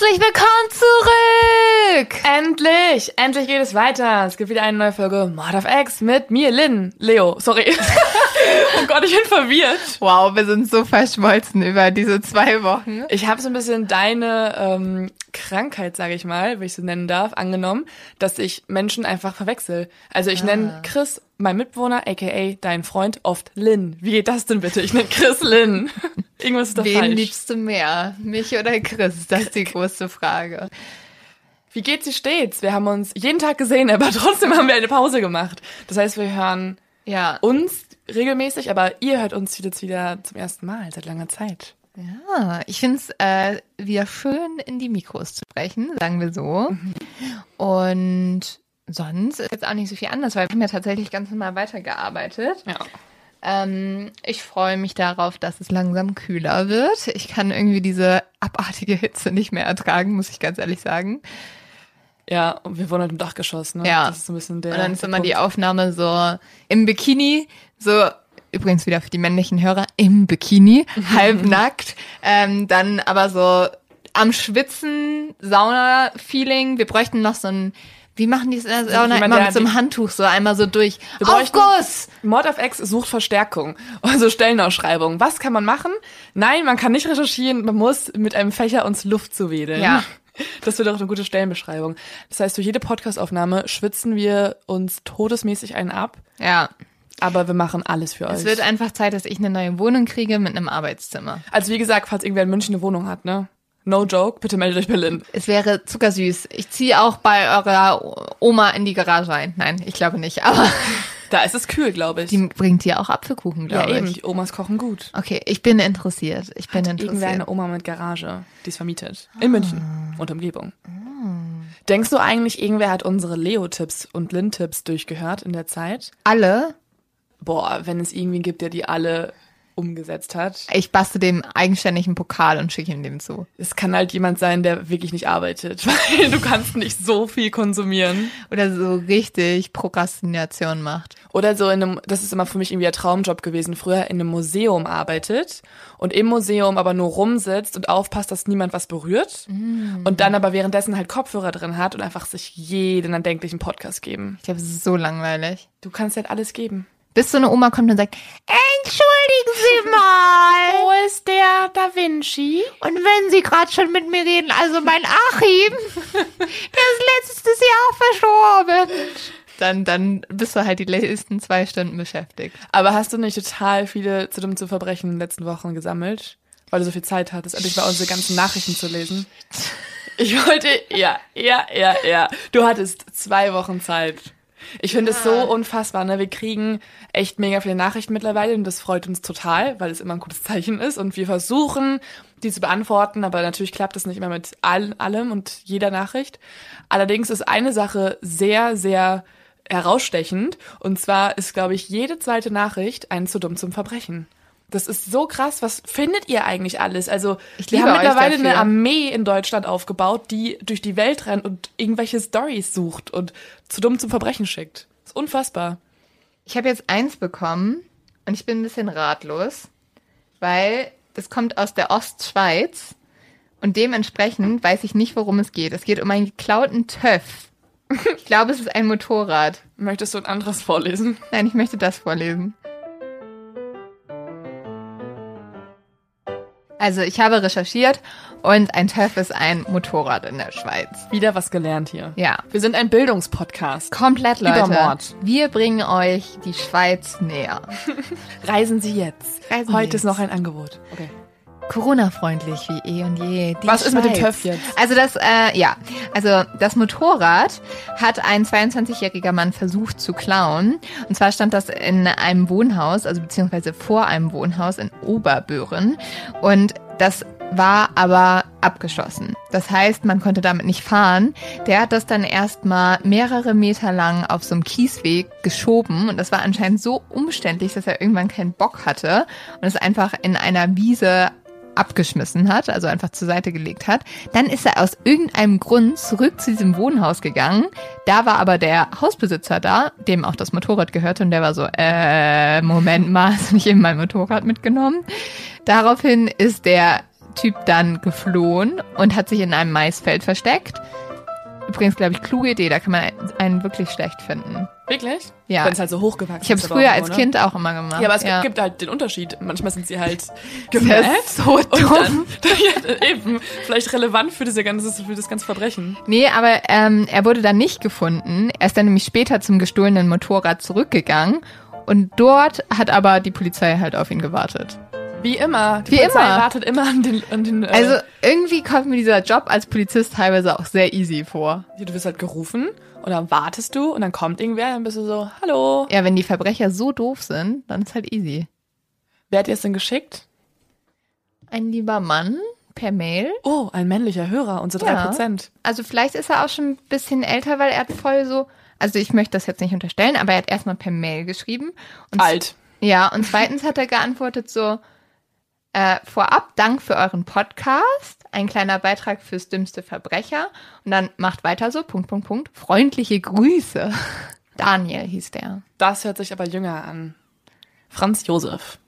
Herzlich willkommen zurück! Endlich! Endlich geht es weiter. Es gibt wieder eine neue Folge Mord of X mit mir, Lynn. Leo, sorry. oh Gott, ich bin verwirrt. Wow, wir sind so verschmolzen über diese zwei Wochen. Ich habe so ein bisschen deine ähm, Krankheit, sage ich mal, wenn ich so nennen darf, angenommen, dass ich Menschen einfach verwechsel. Also ich nenne Chris, mein Mitbewohner, aka dein Freund, oft Lynn. Wie geht das denn bitte? Ich nenne Chris Lynn. Irgendwas ist doch Wen falsch. liebst du mehr? Mich oder Chris? Das ist die große Frage. Wie geht's dir stets? Wir haben uns jeden Tag gesehen, aber trotzdem haben wir eine Pause gemacht. Das heißt, wir hören Ja. uns regelmäßig, aber ihr hört uns jetzt wieder zum ersten Mal seit langer Zeit. Ja, ich finde es äh, wieder schön, in die Mikros zu sprechen, sagen wir so. Und sonst ist jetzt auch nicht so viel anders, weil wir haben ja tatsächlich ganz normal weitergearbeitet. Ja. Ähm, ich freue mich darauf, dass es langsam kühler wird. Ich kann irgendwie diese abartige Hitze nicht mehr ertragen, muss ich ganz ehrlich sagen. Ja, und wir wohnen halt im Dachgeschoss, ne? Ja. Das ist so ein bisschen der. Und dann ist immer die Punkt. Aufnahme so im Bikini, so übrigens wieder für die männlichen Hörer im Bikini, halbnackt, ähm, dann aber so am Schwitzen, Sauna-Feeling. Wir bräuchten noch so ein, wie machen die es in der Sauna? jemand, Immer mit so einem Handtuch so einmal so durch. Bräuchten- Aufguss! Mord of X sucht Verstärkung. Also Stellenausschreibung. Was kann man machen? Nein, man kann nicht recherchieren, man muss mit einem Fächer uns Luft zuwedeln. Ja. Das wird auch eine gute Stellenbeschreibung. Das heißt, durch jede Podcastaufnahme schwitzen wir uns todesmäßig einen ab, Ja, aber wir machen alles für es euch. wird einfach Zeit, dass ich eine neue Wohnung kriege mit einem Arbeitszimmer. also wie gesagt, falls irgendwer in München eine Wohnung hat, ne? No joke, bitte meldet euch Berlin. Es wäre zuckersüß. Ich ziehe auch bei eurer Oma in die Garage ein. Nein, ich glaube nicht, aber Da ist es kühl, glaube ich. die bringt dir auch Apfelkuchen, ja, glaube eben. ich. Die Omas kochen gut. Okay, ich bin interessiert. Ich bin Irgendwer interessiert. eine Oma mit Garage, die ist vermietet. In München und Umgebung. Denkst du eigentlich, irgendwer hat unsere Leo-Tipps und Lynn-Tipps durchgehört in der Zeit? Alle? Boah, wenn es irgendwie gibt, der die alle umgesetzt hat. Ich baste dem eigenständig einen Pokal und schicke ihm den zu. Es kann halt jemand sein, der wirklich nicht arbeitet, weil du kannst nicht so viel konsumieren. Oder so richtig Prokrastination macht. Oder so in einem, das ist immer für mich irgendwie der Traumjob gewesen, früher in einem Museum arbeitet und im Museum aber nur rumsitzt und aufpasst, dass niemand was berührt und dann aber währenddessen halt Kopfhörer drin hat und einfach sich jeden erdenklichen Podcast geben. Ich glaube, es ist so langweilig. Du kannst halt alles geben. Bis so eine Oma kommt und sagt, entschuldigen Sie mal. Wo ist der Da Vinci? Und wenn Sie gerade schon mit mir reden, also mein Achim, der ist letztes Jahr verstorben. Dann, dann bist du halt die letzten zwei Stunden beschäftigt. Aber hast du nicht total viele zu dumm zu Verbrechen in den letzten Wochen gesammelt? Weil du so viel Zeit hattest, endlich mal unsere ganzen Nachrichten zu lesen. Ich wollte, ja, ja, ja, ja. Du hattest zwei Wochen Zeit. Ich finde es so unfassbar, ne? Wir kriegen echt mega viele Nachrichten mittlerweile und das freut uns total, weil es immer ein gutes Zeichen ist und wir versuchen, die zu beantworten, aber natürlich klappt es nicht immer mit all, allem und jeder Nachricht. Allerdings ist eine Sache sehr, sehr herausstechend und zwar ist, glaube ich, jede zweite Nachricht ein zu dumm zum Verbrechen. Das ist so krass. Was findet ihr eigentlich alles? Also, Ich wir haben mittlerweile dafür. eine Armee in Deutschland aufgebaut, die durch die Welt rennt und irgendwelche Stories sucht und zu dumm zum Verbrechen schickt. ist unfassbar. Ich habe jetzt eins bekommen und ich bin ein bisschen ratlos, weil das kommt aus der Ostschweiz und dementsprechend weiß ich nicht, worum es geht. Es geht um einen geklauten Töff. Ich glaube, es ist ein Motorrad. Möchtest du ein anderes vorlesen? Nein, ich möchte das vorlesen. Also ich habe recherchiert und ein TÜV ist ein Motorrad in der Schweiz. Wieder was gelernt hier. Ja. Wir sind ein Bildungspodcast. Komplett, Leute. Über Mord. Wir bringen euch die Schweiz näher. Reisen Sie jetzt. Reisen Heute Sie ist noch ein Angebot. Okay. Corona-freundlich wie eh und je. Die Was ist mit dem Schweiz. TÜV jetzt? Also das, äh, ja, also das Motorrad hat ein 22-jähriger Mann versucht zu klauen. Und zwar stand das in einem Wohnhaus, also beziehungsweise vor einem Wohnhaus in Oberböhren. Und das war aber abgeschlossen. Das heißt, man konnte damit nicht fahren. Der hat das dann erstmal mehrere Meter lang auf so einem Kiesweg geschoben und das war anscheinend so umständlich, dass er irgendwann keinen Bock hatte und es einfach in einer Wiese abgeschmissen hat, also einfach zur Seite gelegt hat. Dann ist er aus irgendeinem Grund zurück zu diesem Wohnhaus gegangen. Da war aber der Hausbesitzer da, dem auch das Motorrad gehörte und der war so, äh, Moment mal, hast du nicht eben mein Motorrad mitgenommen? Daraufhin ist der Typ dann geflohen und hat sich in einem Maisfeld versteckt. Übrigens, glaube ich, kluge Idee, da kann man einen wirklich schlecht finden. Wirklich? Ja. Wenn es halt so hochgewachsen Ich habe es früher als ne? Kind auch immer gemacht. Ja, aber es ja. gibt halt den Unterschied. Manchmal sind sie halt ist so Und dumm. dann, ja, eben, vielleicht relevant für, diese ganze, für das ganze Verbrechen. Nee, aber ähm, er wurde dann nicht gefunden. Er ist dann nämlich später zum gestohlenen Motorrad zurückgegangen. Und dort hat aber die Polizei halt auf ihn gewartet. Wie immer. Die Wie Polizei immer. wartet immer an den... An den äh, Also irgendwie kommt mir dieser Job als Polizist teilweise auch sehr easy vor. du wirst halt gerufen und dann wartest du und dann kommt irgendwer, dann bist du so, hallo. Ja, wenn die Verbrecher so doof sind, dann ist halt easy. Wer hat dir das denn geschickt? Ein lieber Mann per Mail. Oh, ein männlicher Hörer, unsere Ja. 3%. Also vielleicht ist er auch schon ein bisschen älter, weil er hat voll so, also ich möchte das jetzt nicht unterstellen, aber er hat erstmal per Mail geschrieben. Und Alt. Ja, und zweitens hat er geantwortet so, äh, vorab Dank für euren Podcast, ein kleiner Beitrag fürs dümmste Verbrecher und dann macht weiter so, Punkt, Punkt, Punkt, freundliche Grüße. Daniel hieß der. Das hört sich aber jünger an. Franz Josef.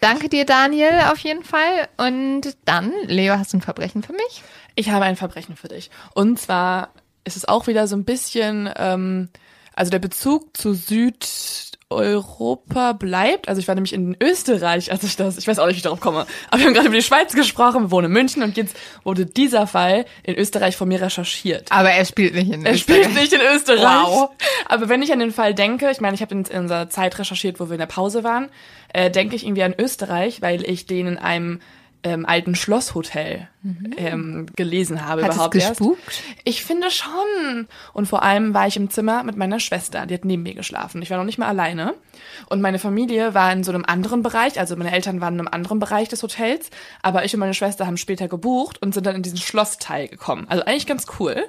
Danke dir, Daniel, auf jeden Fall. Und dann, Leo, hast du ein Verbrechen für mich? Ich habe ein Verbrechen für dich. Und zwar ist es auch wieder so ein bisschen, ähm, also der Bezug zu Südeuropa bleibt. Also ich war nämlich in Österreich, als ich das, ich weiß auch nicht, wie ich darauf komme, aber wir haben gerade über die Schweiz gesprochen, wir wohnen in München und jetzt wurde dieser Fall in Österreich von mir recherchiert. Aber er spielt nicht in Er spielt nicht in Österreich. Wow. Aber wenn ich an den Fall denke, ich meine, ich habe in, in unserer Zeit recherchiert, wo wir in der Pause waren, äh, denke ich irgendwie an Österreich, weil ich den in einem ähm, alten Schlosshotel ähm, gelesen habe Mhm. Hat es überhaupt erst. gespukt? Ich finde schon. Und vor allem war ich im Zimmer mit meiner Schwester, die hat neben mir geschlafen. Ich war noch nicht mal alleine. Und meine Familie war in so einem anderen Bereich, also meine Eltern waren in einem anderen Bereich des Hotels, aber ich und meine Schwester haben später gebucht und sind dann in diesen Schlossteil gekommen. Also eigentlich ganz cool.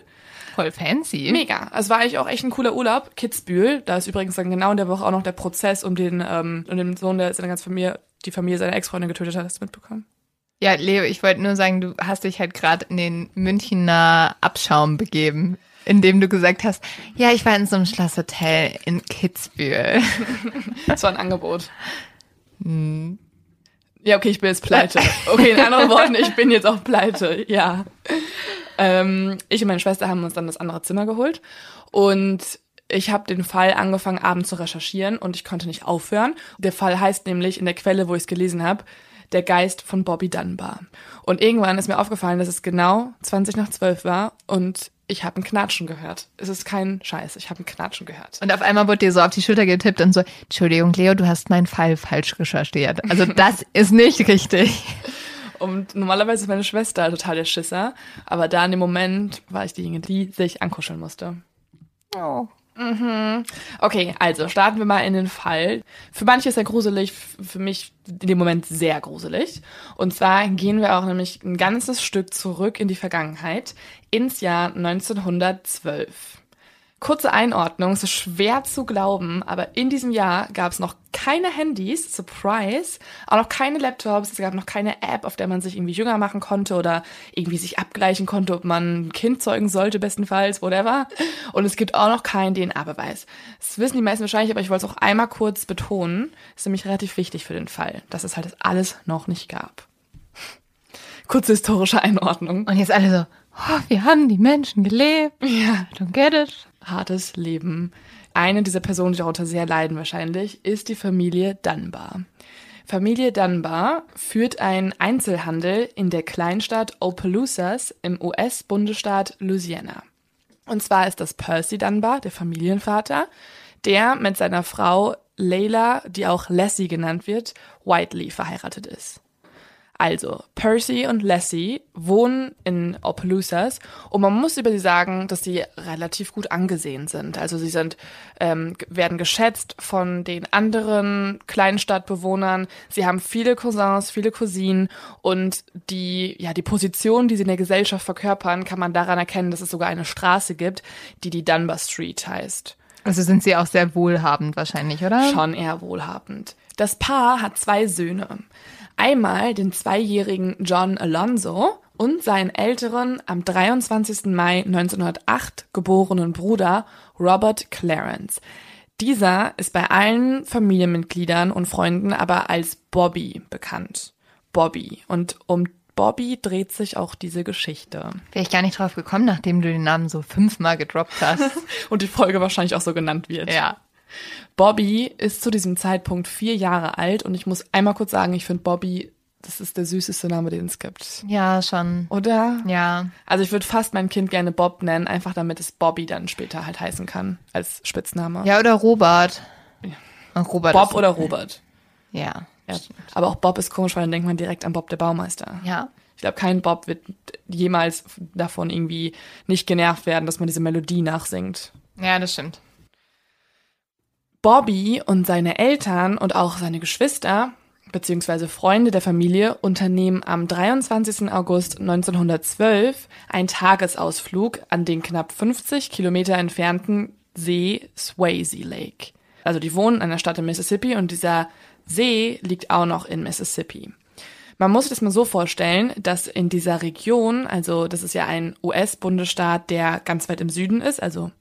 Voll fancy. Mega. Es war eigentlich auch echt ein cooler Urlaub. Kitzbühel. Da ist übrigens dann genau in der Woche auch noch der Prozess um den, ähm, um den Sohn, der seine ganze Familie, die Familie seiner Ex-Freundin getötet hat. Hast du mitbekommen? Ja, Leo, ich wollte nur sagen, du hast dich halt gerade in den Münchner Abschaum begeben, indem du gesagt hast, ja, ich war in so einem Schlosshotel in Kitzbühel. Das war ein Angebot. Ja, okay, ich bin jetzt pleite. Okay, in anderen Worten, ich bin jetzt auch pleite, ja. Ähm, ich und meine Schwester haben uns dann das andere Zimmer geholt und ich habe den Fall angefangen, abends zu recherchieren und ich konnte nicht aufhören. Der Fall heißt nämlich in der Quelle, wo ich es gelesen habe, der Geist von Bobby Dunbar. Und irgendwann ist mir aufgefallen, dass es genau 20 nach 12 war und ich habe ein Knatschen gehört. Es ist kein Scheiß, ich habe ein Knatschen gehört. Und auf einmal wurde dir so auf die Schulter getippt und so, Entschuldigung, Leo, du hast meinen Fall falsch recherchiert. Also das ist nicht richtig. Und normalerweise ist meine Schwester total der Schisser, aber da in dem Moment war ich diejenige, die sich ankuscheln musste. Oh. Okay, also starten wir mal in den Fall. Für manche ist er gruselig, für mich in dem Moment sehr gruselig. Und zwar gehen wir auch nämlich ein ganzes Stück zurück in die Vergangenheit, ins Jahr 1912. Kurze Einordnung, es ist schwer zu glauben, aber in diesem Jahr gab es noch keine Handys, Surprise, auch noch keine Laptops, es gab noch keine App, auf der man sich irgendwie jünger machen konnte oder irgendwie sich abgleichen konnte, ob man ein Kind zeugen sollte, bestenfalls, whatever. Und es gibt auch noch keinen DNA-Beweis. Das wissen die meisten wahrscheinlich, aber ich wollte es auch einmal kurz betonen. Das ist nämlich relativ wichtig für den Fall, dass es halt das alles noch nicht gab. Kurze historische Einordnung. Und jetzt alle so, oh, wir haben die Menschen gelebt. Ja. Don't get it. Hartes Leben. Eine dieser Personen, die darunter sehr leiden wahrscheinlich, ist die Familie Dunbar. Familie Dunbar führt einen Einzelhandel in der Kleinstadt Opelousas im US-Bundesstaat Louisiana. Und zwar ist das Percy Dunbar, der Familienvater, der mit seiner Frau Layla, die auch Lassie genannt wird, Whiteley verheiratet ist. Also, Percy und Lassie wohnen in Opelousas und man muss über sie sagen, dass sie relativ gut angesehen sind. Also sie sind, ähm, werden geschätzt von den anderen Kleinstadtbewohnern. Sie haben viele Cousins, viele Cousinen und die, ja, die Position, die sie in der Gesellschaft verkörpern, kann man daran erkennen, dass es sogar eine Straße gibt, die die Dunbar Street heißt. Also sind sie auch sehr wohlhabend wahrscheinlich, oder? Schon eher wohlhabend. Das Paar hat zwei Söhne. Einmal den zweijährigen John Alonso und seinen älteren, am 23. Mai 1908 geborenen Bruder Robert Clarence. Dieser ist bei allen Familienmitgliedern und Freunden aber als Bobby bekannt. Bobby. Und um Bobby dreht sich auch diese Geschichte. Wäre ich gar nicht drauf gekommen, nachdem du den Namen so fünfmal gedroppt hast. Und die Folge wahrscheinlich auch so genannt wird. ja. Bobby ist zu diesem Zeitpunkt vier Jahre alt und ich muss einmal kurz sagen, ich finde Bobby, das ist der süßeste Name, den es gibt. Ja, schon. Oder? Ja. Also ich würde fast mein Kind gerne Bob nennen, einfach damit es Bobby dann später halt heißen kann, als Spitzname. Ja, oder Robert. Und Robert Bob oder Robert. Ja. Ja. Aber auch Bob ist komisch, weil dann denkt man direkt an Bob der Baumeister. Ja. Ich glaube, kein Bob wird jemals davon irgendwie nicht genervt werden, dass man diese Melodie nachsingt. Ja, das stimmt. Bobby und seine Eltern und auch seine Geschwister beziehungsweise Freunde der Familie unternehmen am 23. August 1912 einen Tagesausflug an den knapp 50 Kilometer entfernten See Swayze Lake. Also die wohnen an der Stadt in Mississippi und dieser See liegt auch noch in Mississippi. Man muss sich das mal so vorstellen, dass in dieser Region, also das ist ja ein US-Bundesstaat, der ganz weit im Süden ist, also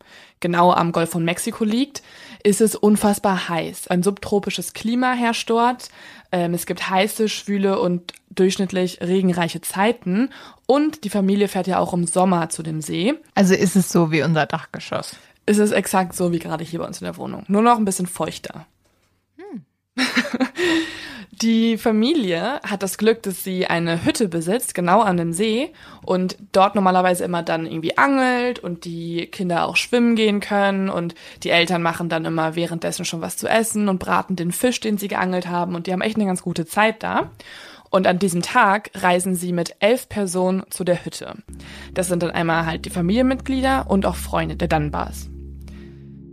genau am Golf von Mexiko liegt, ist es unfassbar heiß. Ein subtropisches Klima herrscht dort. Ähm, es gibt heiße, schwüle und durchschnittlich regenreiche Zeiten. Und die Familie fährt ja auch im Sommer zu dem See. Also ist es so wie unser Dachgeschoss. Es ist exakt so wie gerade hier bei uns in der Wohnung. Nur noch ein bisschen feuchter. Die Familie hat das Glück, dass sie eine Hütte besitzt, genau an dem See, und dort normalerweise immer dann irgendwie angelt und die Kinder auch schwimmen gehen können und die Eltern machen dann immer währenddessen schon was zu essen und braten den Fisch, den sie geangelt haben und die haben echt eine ganz gute Zeit da. Und an diesem Tag reisen sie mit elf Personen zu der Hütte. Das sind dann einmal halt die Familienmitglieder und auch Freunde der Dunbars.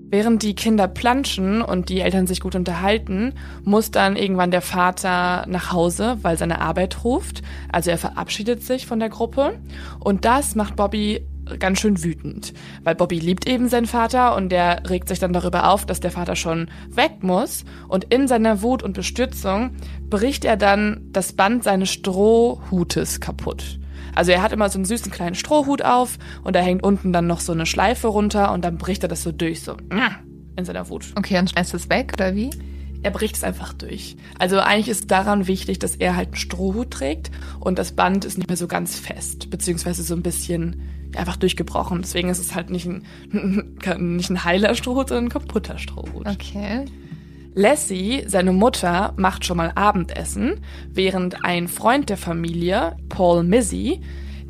Während die Kinder planschen und die Eltern sich gut unterhalten, muss dann irgendwann der Vater nach Hause, weil seine Arbeit ruft. Also er verabschiedet sich von der Gruppe. Und das macht Bobby ganz schön wütend, weil Bobby liebt eben seinen Vater und der regt sich dann darüber auf, dass der Vater schon weg muss. Und in seiner Wut und Bestürzung bricht er dann das Band seines Strohhutes kaputt. Also er hat immer so einen süßen kleinen Strohhut auf und da hängt unten dann noch so eine Schleife runter und dann bricht er das so durch, so in seiner Wut. Okay, und schmeißt es weg, oder wie? Er bricht es einfach durch. Also eigentlich ist daran wichtig, dass er halt einen Strohhut trägt und das Band ist nicht mehr so ganz fest, beziehungsweise so ein bisschen einfach durchgebrochen. Deswegen ist es halt nicht ein, nicht ein heiler Strohhut, sondern ein kaputter Strohhut. Okay. Lassie, seine Mutter, macht schon mal Abendessen, während ein Freund der Familie, Paul Mizzy,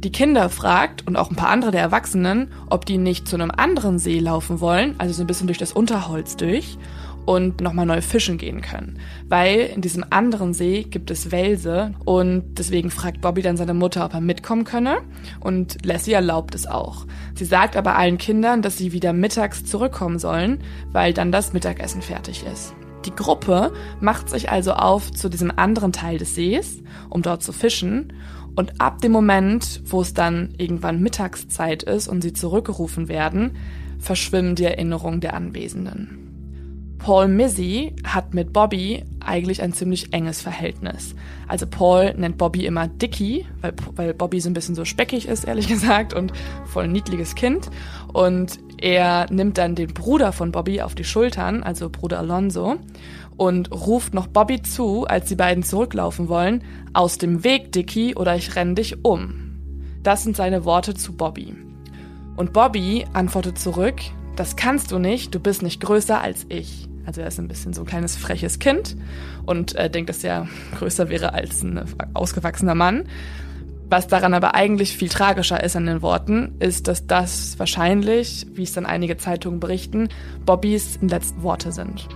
die Kinder fragt und auch ein paar andere der Erwachsenen, ob die nicht zu einem anderen See laufen wollen, also so ein bisschen durch das Unterholz durch und nochmal neu fischen gehen können. Weil in diesem anderen See gibt es Welse und deswegen fragt Bobby dann seine Mutter, ob er mitkommen könne und Lassie erlaubt es auch. Sie sagt aber allen Kindern, dass sie wieder mittags zurückkommen sollen, weil dann das Mittagessen fertig ist. Die Gruppe macht sich also auf zu diesem anderen Teil des Sees, um dort zu fischen. Und ab dem Moment, wo es dann irgendwann Mittagszeit ist und sie zurückgerufen werden, verschwimmen die Erinnerungen der Anwesenden. Paul Mizzy hat mit Bobby eigentlich ein ziemlich enges Verhältnis. Also Paul nennt Bobby immer Dicky, weil, weil Bobby so ein bisschen so speckig ist, ehrlich gesagt, und voll niedliches Kind. Und er nimmt dann den Bruder von Bobby auf die Schultern, also Bruder Alonso, und ruft noch Bobby zu, als die beiden zurücklaufen wollen, aus dem Weg, Dicky, oder ich renn dich um. Das sind seine Worte zu Bobby. Und Bobby antwortet zurück, das kannst du nicht, du bist nicht größer als ich. Also er ist ein bisschen so ein kleines freches Kind und äh, denkt, dass er größer wäre als ein ausgewachsener Mann. Was daran aber eigentlich viel tragischer ist an den Worten, ist, dass das wahrscheinlich, wie es dann einige Zeitungen berichten, Bobbys letzten Worte sind.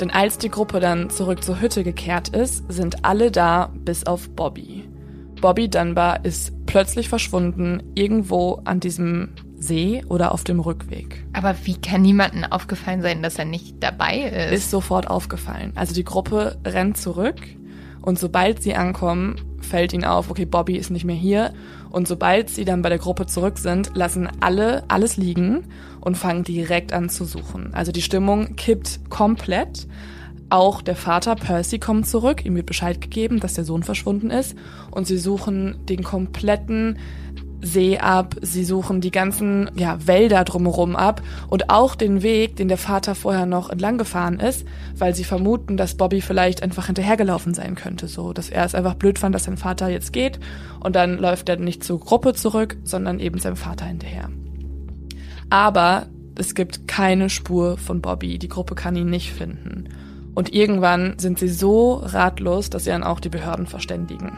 Denn als die Gruppe dann zurück zur Hütte gekehrt ist, sind alle da, bis auf Bobby. Bobby Dunbar ist plötzlich verschwunden, irgendwo an diesem See oder auf dem Rückweg. Aber wie kann niemandem aufgefallen sein, dass er nicht dabei ist? Ist sofort aufgefallen. Also die Gruppe rennt zurück und sobald sie ankommen, fällt ihnen auf, okay, Bobby ist nicht mehr hier. Und sobald sie dann bei der Gruppe zurück sind, lassen alle alles liegen und fangen direkt an zu suchen. Also die Stimmung kippt komplett. Auch der Vater Percy kommt zurück, ihm wird Bescheid gegeben, dass der Sohn verschwunden ist und sie suchen den kompletten See ab, sie suchen die ganzen ja, Wälder drumherum ab und auch den Weg, den der Vater vorher noch entlang gefahren ist, weil sie vermuten, dass Bobby vielleicht einfach hinterhergelaufen sein könnte, so dass er es einfach blöd fand, dass sein Vater jetzt geht und dann läuft er nicht zur Gruppe zurück, sondern eben seinem Vater hinterher. Aber es gibt keine Spur von Bobby, die Gruppe kann ihn nicht finden. Und irgendwann sind sie so ratlos, dass sie dann auch die Behörden verständigen.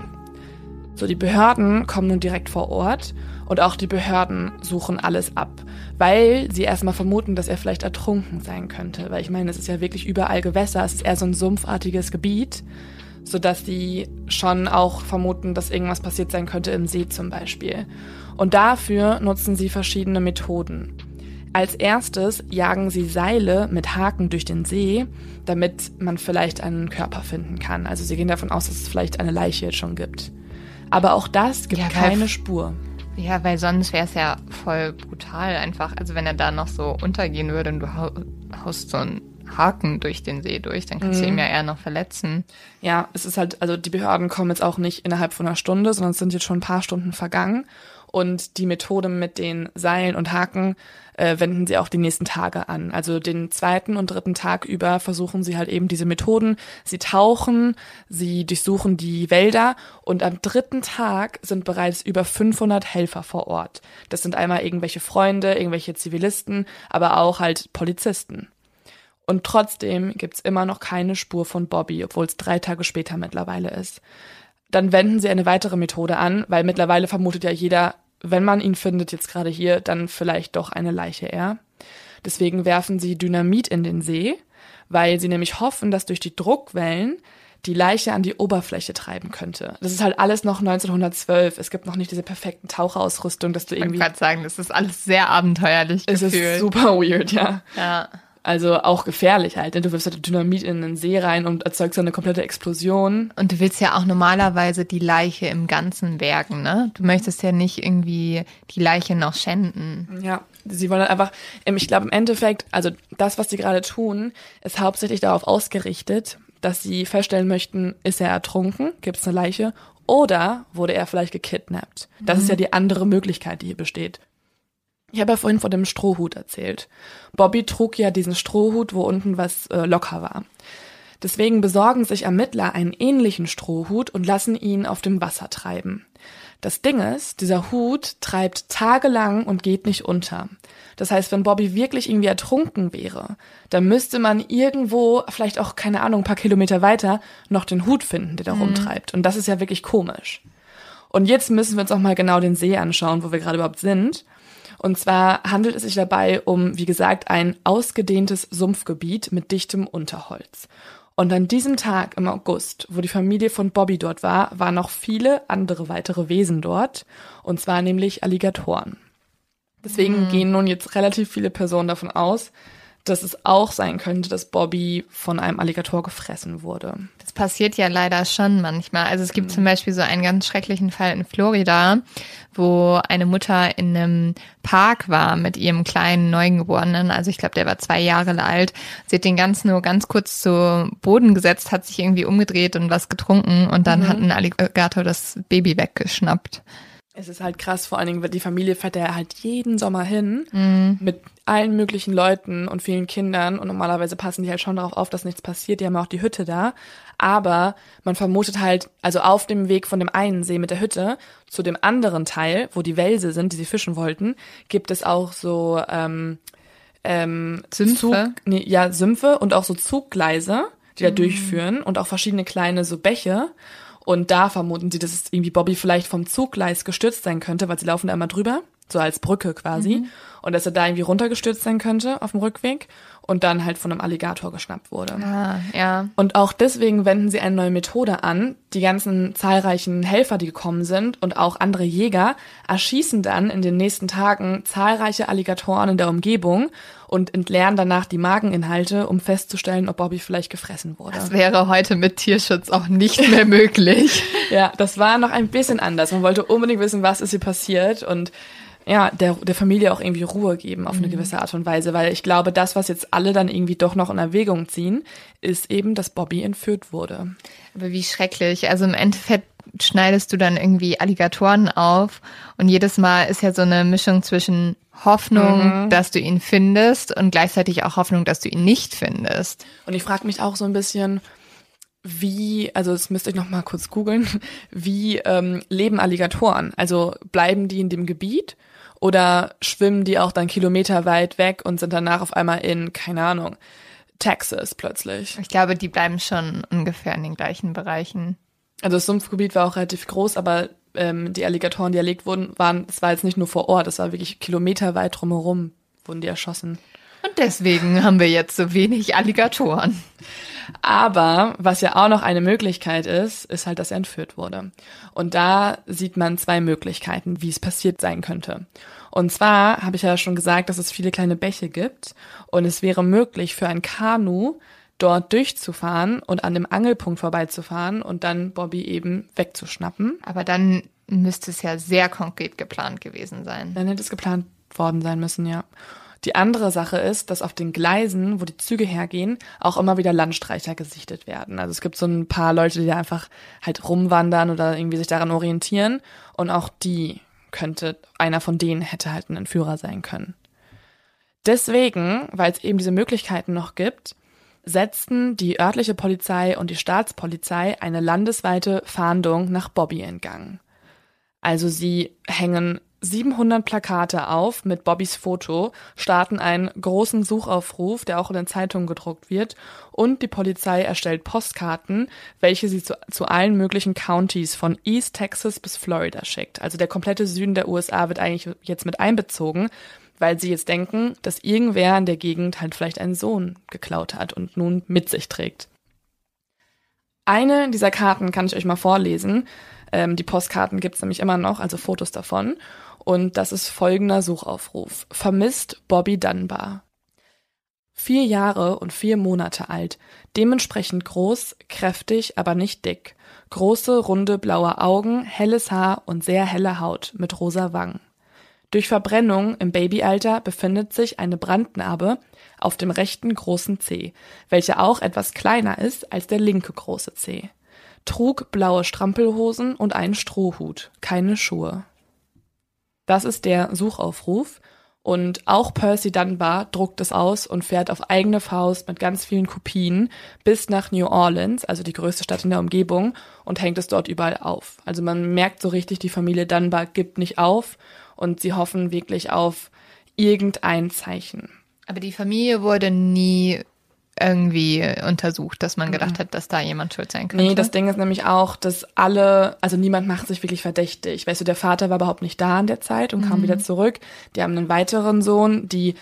So, die Behörden kommen nun direkt vor Ort und auch die Behörden suchen alles ab, weil sie erstmal vermuten, dass er vielleicht ertrunken sein könnte. Weil ich meine, es ist ja wirklich überall Gewässer, es ist eher so ein sumpfartiges Gebiet, sodass die schon auch vermuten, dass irgendwas passiert sein könnte im See zum Beispiel. Und dafür nutzen sie verschiedene Methoden. Als erstes jagen sie Seile mit Haken durch den See, damit man vielleicht einen Körper finden kann. Also sie gehen davon aus, dass es vielleicht eine Leiche jetzt schon gibt. Aber auch das gibt ja, keine Spur. Ja, weil sonst wäre es ja voll brutal einfach. Also wenn er da noch so untergehen würde und du haust so einen Haken durch den See durch, dann kannst mhm. du ihn ja eher noch verletzen. Ja, es ist halt, also die Behörden kommen jetzt auch nicht innerhalb von einer Stunde, sondern es sind jetzt schon ein paar Stunden vergangen. Und die Methode mit den Seilen und Haken äh, wenden sie auch die nächsten Tage an. Also den zweiten und dritten Tag über versuchen sie halt eben diese Methoden. Sie tauchen, sie durchsuchen die Wälder und am dritten Tag sind bereits über 500 Helfer vor Ort. Das sind einmal irgendwelche Freunde, irgendwelche Zivilisten, aber auch halt Polizisten. Und trotzdem gibt's immer noch keine Spur von Bobby, obwohl es drei Tage später mittlerweile ist. Dann wenden sie eine weitere Methode an, weil mittlerweile vermutet ja jeder, wenn man ihn findet, jetzt gerade hier, dann vielleicht doch eine Leiche eher. Deswegen werfen sie Dynamit in den See, weil sie nämlich hoffen, dass durch die Druckwellen die Leiche an die Oberfläche treiben könnte. Das ist halt alles noch 1912. Es gibt noch nicht diese perfekten Taucherausrüstung, dass du irgendwie. Ich kann sagen, das ist alles sehr abenteuerlich. Es gefühlt. ist super weird, ja. Ja. Also auch gefährlich halt. Denn du wirfst halt Dynamit in den See rein und erzeugst eine komplette Explosion. Und du willst ja auch normalerweise die Leiche im Ganzen bergen, ne? Du möchtest ja nicht irgendwie die Leiche noch schänden. Ja, sie wollen einfach, ähm, ich glaube im Endeffekt, also das, was sie gerade tun, ist hauptsächlich darauf ausgerichtet, dass sie feststellen möchten, ist er ertrunken, gibt es eine Leiche oder wurde er vielleicht gekidnappt. Das mhm. ist ja die andere Möglichkeit, die hier besteht. Ich habe ja vorhin von dem Strohhut erzählt. Bobby trug ja diesen Strohhut, wo unten was äh, locker war. Deswegen besorgen sich Ermittler einen ähnlichen Strohhut und lassen ihn auf dem Wasser treiben. Das Ding ist, dieser Hut treibt tagelang und geht nicht unter. Das heißt, wenn Bobby wirklich irgendwie ertrunken wäre, dann müsste man irgendwo, vielleicht auch, keine Ahnung, ein paar Kilometer weiter, noch den Hut finden, der da mhm. rumtreibt. Und das ist ja wirklich komisch. Und jetzt müssen wir uns auch mal genau den See anschauen, wo wir gerade überhaupt sind. Und zwar handelt es sich dabei um, wie gesagt, ein ausgedehntes Sumpfgebiet mit dichtem Unterholz. Und an diesem Tag im August, wo die Familie von Bobby dort war, waren noch viele andere weitere Wesen dort, und zwar nämlich Alligatoren. Deswegen mhm. gehen nun jetzt relativ viele Personen davon aus, dass es auch sein könnte, dass Bobby von einem Alligator gefressen wurde. Das passiert ja leider schon manchmal. Also es gibt mhm. zum Beispiel so einen ganz schrecklichen Fall in Florida, wo eine Mutter in einem Park war mit ihrem kleinen Neugeborenen. Also ich glaube, der war zwei Jahre alt. Sie hat den ganz nur ganz kurz zu Boden gesetzt, hat sich irgendwie umgedreht und was getrunken und dann mhm. hat ein Alligator das Baby weggeschnappt. Es ist halt krass, vor allen Dingen, weil die Familie fährt ja halt jeden Sommer hin mhm. mit allen möglichen Leuten und vielen Kindern und normalerweise passen die halt schon darauf auf, dass nichts passiert. Die haben auch die Hütte da. Aber man vermutet halt, also auf dem Weg von dem einen See mit der Hütte zu dem anderen Teil, wo die Wälse sind, die sie fischen wollten, gibt es auch so ähm, ähm, Sümpfe? Zug, nee, ja, Sümpfe und auch so Zuggleise, die da mhm. durchführen und auch verschiedene kleine so Bäche. Und da vermuten sie, dass es irgendwie Bobby vielleicht vom Zuggleis gestürzt sein könnte, weil sie laufen da immer drüber, so als Brücke quasi. Mhm. Und dass er da irgendwie runtergestürzt sein könnte auf dem Rückweg und dann halt von einem Alligator geschnappt wurde. Ah, ja. Und auch deswegen wenden sie eine neue Methode an. Die ganzen zahlreichen Helfer, die gekommen sind und auch andere Jäger erschießen dann in den nächsten Tagen zahlreiche Alligatoren in der Umgebung und entleeren danach die Mageninhalte, um festzustellen, ob Bobby vielleicht gefressen wurde. Das wäre heute mit Tierschutz auch nicht mehr möglich. ja, das war noch ein bisschen anders. Man wollte unbedingt wissen, was ist hier passiert und ja, der, der Familie auch irgendwie Ruhe geben auf eine mhm. gewisse Art und Weise, weil ich glaube, das, was jetzt alle dann irgendwie doch noch in Erwägung ziehen, ist eben, dass Bobby entführt wurde. Aber wie schrecklich. Also im Endeffekt schneidest du dann irgendwie Alligatoren auf und jedes Mal ist ja so eine Mischung zwischen Hoffnung, mhm. dass du ihn findest und gleichzeitig auch Hoffnung, dass du ihn nicht findest. Und ich frage mich auch so ein bisschen, wie, also das müsst ihr noch mal kurz googeln, wie ähm, leben Alligatoren? Also bleiben die in dem Gebiet oder schwimmen die auch dann Kilometer weit weg und sind danach auf einmal in, keine Ahnung, Texas plötzlich? Ich glaube, die bleiben schon ungefähr in den gleichen Bereichen. Also das Sumpfgebiet war auch relativ groß, aber ähm, die Alligatoren, die erlegt wurden, waren, es war jetzt nicht nur vor Ort, es war wirklich kilometerweit drumherum, wurden die erschossen. Deswegen haben wir jetzt so wenig Alligatoren. Aber was ja auch noch eine Möglichkeit ist, ist halt, dass er entführt wurde. Und da sieht man zwei Möglichkeiten, wie es passiert sein könnte. Und zwar habe ich ja schon gesagt, dass es viele kleine Bäche gibt und es wäre möglich für ein Kanu dort durchzufahren und an dem Angelpunkt vorbeizufahren und dann Bobby eben wegzuschnappen. Aber dann müsste es ja sehr konkret geplant gewesen sein. Dann hätte es geplant worden sein müssen, ja. Die andere Sache ist, dass auf den Gleisen, wo die Züge hergehen, auch immer wieder Landstreicher gesichtet werden. Also es gibt so ein paar Leute, die da einfach halt rumwandern oder irgendwie sich daran orientieren. Und auch die könnte, einer von denen hätte halt ein Entführer sein können. Deswegen, weil es eben diese Möglichkeiten noch gibt, setzten die örtliche Polizei und die Staatspolizei eine landesweite Fahndung nach Bobby in Gang. Also sie hängen 700 Plakate auf mit Bobbys Foto, starten einen großen Suchaufruf, der auch in den Zeitungen gedruckt wird, und die Polizei erstellt Postkarten, welche sie zu, zu allen möglichen Counties von East Texas bis Florida schickt. Also der komplette Süden der USA wird eigentlich jetzt mit einbezogen, weil sie jetzt denken, dass irgendwer in der Gegend halt vielleicht einen Sohn geklaut hat und nun mit sich trägt. Eine dieser Karten kann ich euch mal vorlesen. Ähm, die Postkarten gibt's nämlich immer noch, also Fotos davon. Und das ist folgender Suchaufruf. Vermisst Bobby Dunbar. Vier Jahre und vier Monate alt, dementsprechend groß, kräftig, aber nicht dick. Große, runde, blaue Augen, helles Haar und sehr helle Haut mit rosa Wangen. Durch Verbrennung im Babyalter befindet sich eine Brandnarbe auf dem rechten großen Zeh, welche auch etwas kleiner ist als der linke große Zeh. Trug blaue Strampelhosen und einen Strohhut, keine Schuhe. Das ist der Suchaufruf. Und auch Percy Dunbar druckt es aus und fährt auf eigene Faust mit ganz vielen Kopien bis nach New Orleans, also die größte Stadt in der Umgebung, und hängt es dort überall auf. Also man merkt so richtig, die Familie Dunbar gibt nicht auf und sie hoffen wirklich auf irgendein Zeichen. Aber die Familie wurde nie irgendwie untersucht, dass man gedacht mhm. hat, dass da jemand schuld sein könnte. Nee, das Ding ist nämlich auch, dass alle, also niemand macht sich wirklich verdächtig. Weißt du, der Vater war überhaupt nicht da in der Zeit und kam mhm. wieder zurück. Die haben einen weiteren Sohn, die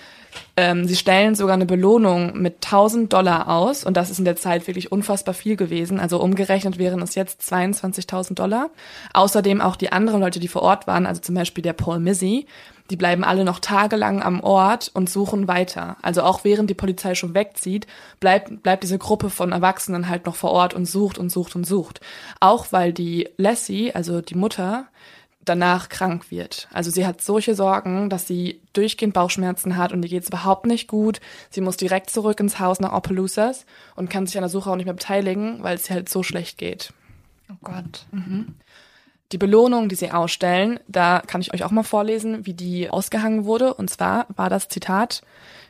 Ähm, sie stellen sogar eine Belohnung mit 1000 Dollar aus und das ist in der Zeit wirklich unfassbar viel gewesen. Also umgerechnet wären es jetzt 22.000 Dollar. Außerdem auch die anderen Leute, die vor Ort waren, also zum Beispiel der Paul Mizzy, die bleiben alle noch tagelang am Ort und suchen weiter. Also auch während die Polizei schon wegzieht, bleibt, bleibt diese Gruppe von Erwachsenen halt noch vor Ort und sucht und sucht und sucht. Auch weil die Lassie, also die Mutter, danach krank wird. Also sie hat solche Sorgen, dass sie durchgehend Bauchschmerzen hat und ihr geht's überhaupt nicht gut. Sie muss direkt zurück ins Haus nach Opelousas und kann sich an der Suche auch nicht mehr beteiligen, weil es ihr halt so schlecht geht. Oh Gott. Mhm. Die Belohnung, die sie ausstellen, da kann ich euch auch mal vorlesen, wie die ausgehangen wurde. Und zwar war das Zitat,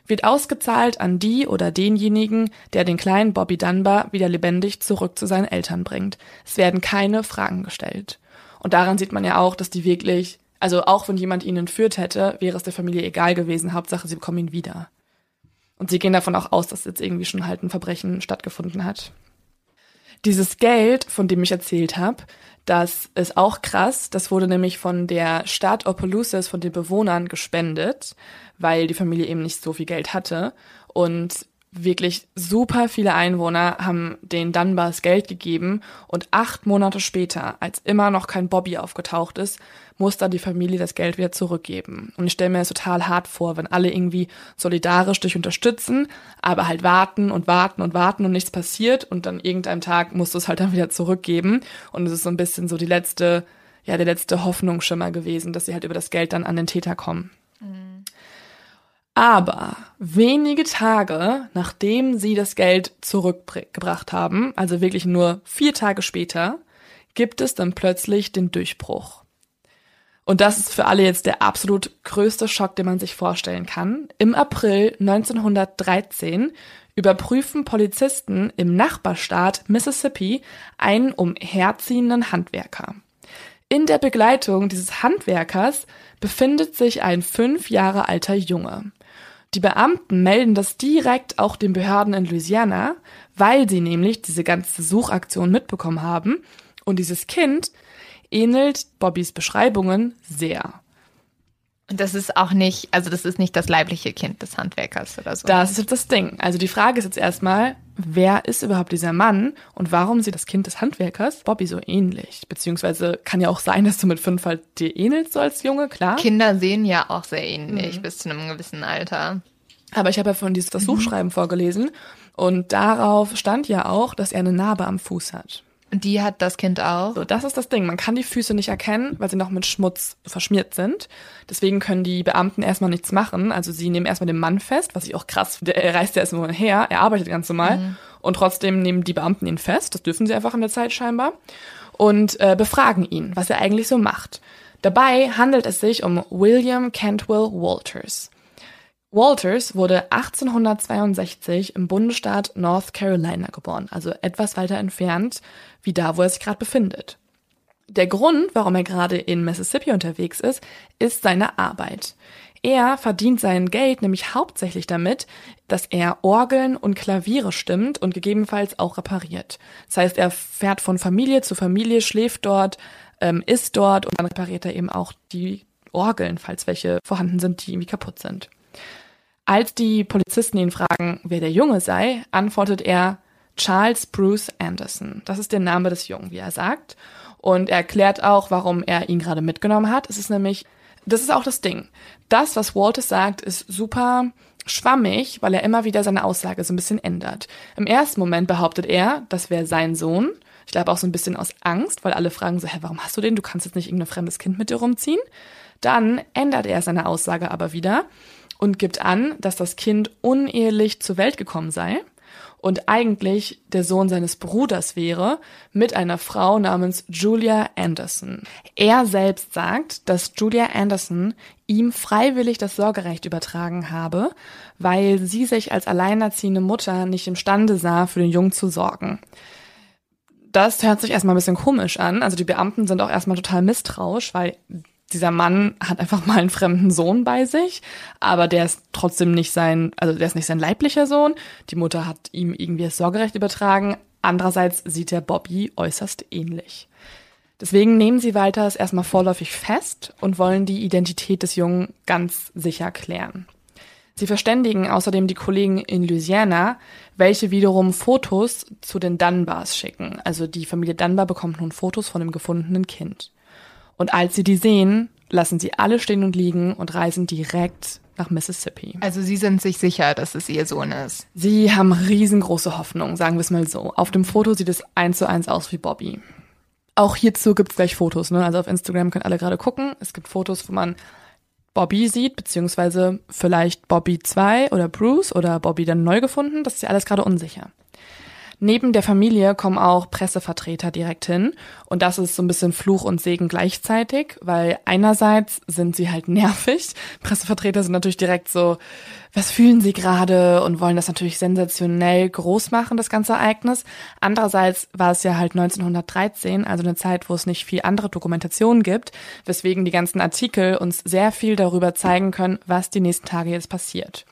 wird ausgezahlt an die oder denjenigen, der den kleinen Bobby Dunbar wieder lebendig zurück zu seinen Eltern bringt. Es werden keine Fragen gestellt. Und daran sieht man ja auch, dass die wirklich, also auch wenn jemand ihn entführt hätte, wäre es der Familie egal gewesen. Hauptsache, sie bekommen ihn wieder. Und sie gehen davon auch aus, dass jetzt irgendwie schon halt ein Verbrechen stattgefunden hat. Dieses Geld, von dem ich erzählt habe, das ist auch krass. Das wurde nämlich von der Stadt Opelousas, von den Bewohnern gespendet, weil die Familie eben nicht so viel Geld hatte. Und wirklich super viele Einwohner haben den Dunbars Geld gegeben und acht Monate später, als immer noch kein Bobby aufgetaucht ist, muss dann die Familie das Geld wieder zurückgeben. Und ich stelle mir das total hart vor, wenn alle irgendwie solidarisch dich unterstützen, aber halt warten und warten und warten und nichts passiert und dann irgendeinem Tag musst du es halt dann wieder zurückgeben. Und es ist so ein bisschen so die letzte, ja, der letzte Hoffnungsschimmer gewesen, dass sie halt über das Geld dann an den Täter kommen. Aber wenige Tage nachdem sie das Geld zurückgebracht haben, also wirklich nur vier Tage später, gibt es dann plötzlich den Durchbruch. Und das ist für alle jetzt der absolut größte Schock, den man sich vorstellen kann. Im April 1913 überprüfen Polizisten im Nachbarstaat Mississippi einen umherziehenden Handwerker. In der Begleitung dieses Handwerkers befindet sich ein fünf Jahre alter Junge. Die Beamten melden das direkt auch den Behörden in Louisiana, weil sie nämlich diese ganze Suchaktion mitbekommen haben. Und dieses Kind ähnelt Bobbys Beschreibungen sehr. Und das ist auch nicht, also das ist nicht das leibliche Kind des Handwerkers oder so. Das ist jetzt das Ding. Also die Frage ist jetzt erstmal, wer ist überhaupt dieser Mann und warum sieht das Kind des Handwerkers Bobby so ähnlich? Beziehungsweise kann ja auch sein, dass du mit fünf halt dir ähnelst so als Junge, klar. Kinder sehen ja auch sehr ähnlich mhm. bis zu einem gewissen Alter. Aber ich habe ja von dieses das mhm. Vorgelesen und darauf stand ja auch, dass er eine Narbe am Fuß hat. Die hat das Kind auch. So, das ist das Ding. Man kann die Füße nicht erkennen, weil sie noch mit Schmutz verschmiert sind. Deswegen können die Beamten erstmal nichts machen. Also sie nehmen erstmal den Mann fest, was ich auch krass finde. Er reist ja erstmal her, er arbeitet ganz normal. Mhm. Und trotzdem nehmen die Beamten ihn fest. Das dürfen sie einfach in der Zeit scheinbar. Und äh, befragen ihn, was er eigentlich so macht. Dabei handelt es sich um William Cantwell Walters. Walters wurde 1862 im Bundesstaat North Carolina geboren, also etwas weiter entfernt wie da, wo er sich gerade befindet. Der Grund, warum er gerade in Mississippi unterwegs ist, ist seine Arbeit. Er verdient sein Geld nämlich hauptsächlich damit, dass er Orgeln und Klaviere stimmt und gegebenenfalls auch repariert. Das heißt, er fährt von Familie zu Familie, schläft dort, ähm, isst dort und dann repariert er eben auch die Orgeln, falls welche vorhanden sind, die irgendwie kaputt sind. Als die Polizisten ihn fragen, wer der Junge sei, antwortet er Charles Bruce Anderson. Das ist der Name des Jungen, wie er sagt. Und er erklärt auch, warum er ihn gerade mitgenommen hat. Es ist nämlich, das ist auch das Ding. Das, was Walters sagt, ist super schwammig, weil er immer wieder seine Aussage so ein bisschen ändert. Im ersten Moment behauptet er, das wäre sein Sohn. Ich glaube auch so ein bisschen aus Angst, weil alle fragen so, hä, warum hast du den? Du kannst jetzt nicht irgendein fremdes Kind mit dir rumziehen. Dann ändert er seine Aussage aber wieder und gibt an, dass das Kind unehelich zur Welt gekommen sei und eigentlich der Sohn seines Bruders wäre, mit einer Frau namens Julia Anderson. Er selbst sagt, dass Julia Anderson ihm freiwillig das Sorgerecht übertragen habe, weil sie sich als alleinerziehende Mutter nicht imstande sah, für den Jungen zu sorgen. Das hört sich erstmal ein bisschen komisch an. Also die Beamten sind auch erstmal total misstrauisch, weil dieser Mann hat einfach mal einen fremden Sohn bei sich, aber der ist trotzdem nicht sein, also der ist nicht sein leiblicher Sohn. Die Mutter hat ihm irgendwie das Sorgerecht übertragen. Andererseits sieht er Bobby äußerst ähnlich. Deswegen nehmen sie Walters erstmal vorläufig fest und wollen die Identität des Jungen ganz sicher klären. Sie verständigen außerdem die Kollegen in Louisiana, welche wiederum Fotos zu den Dunbars schicken. Also die Familie Dunbar bekommt nun Fotos von dem gefundenen Kind. Und als sie die sehen, lassen sie alle stehen und liegen und reisen direkt nach Mississippi. Also sie sind sich sicher, dass es ihr Sohn ist. Sie haben riesengroße Hoffnung, sagen wir es mal so. Auf dem Foto sieht es eins zu eins aus wie Bobby. Auch hierzu gibt's gleich Fotos, ne? Also auf Instagram können alle gerade gucken. Es gibt Fotos, wo man Bobby sieht, beziehungsweise vielleicht Bobby 2 oder Bruce oder Bobby dann neu gefunden. Das ist ja alles gerade unsicher. Neben der Familie kommen auch Pressevertreter direkt hin. Und das ist so ein bisschen Fluch und Segen gleichzeitig, weil einerseits sind sie halt nervig. Pressevertreter sind natürlich direkt so, was fühlen sie gerade und wollen das natürlich sensationell groß machen, das ganze Ereignis. Andererseits war es ja halt 1913, also eine Zeit, wo es nicht viel andere Dokumentation gibt, weswegen die ganzen Artikel uns sehr viel darüber zeigen können, was die nächsten Tage jetzt passiert.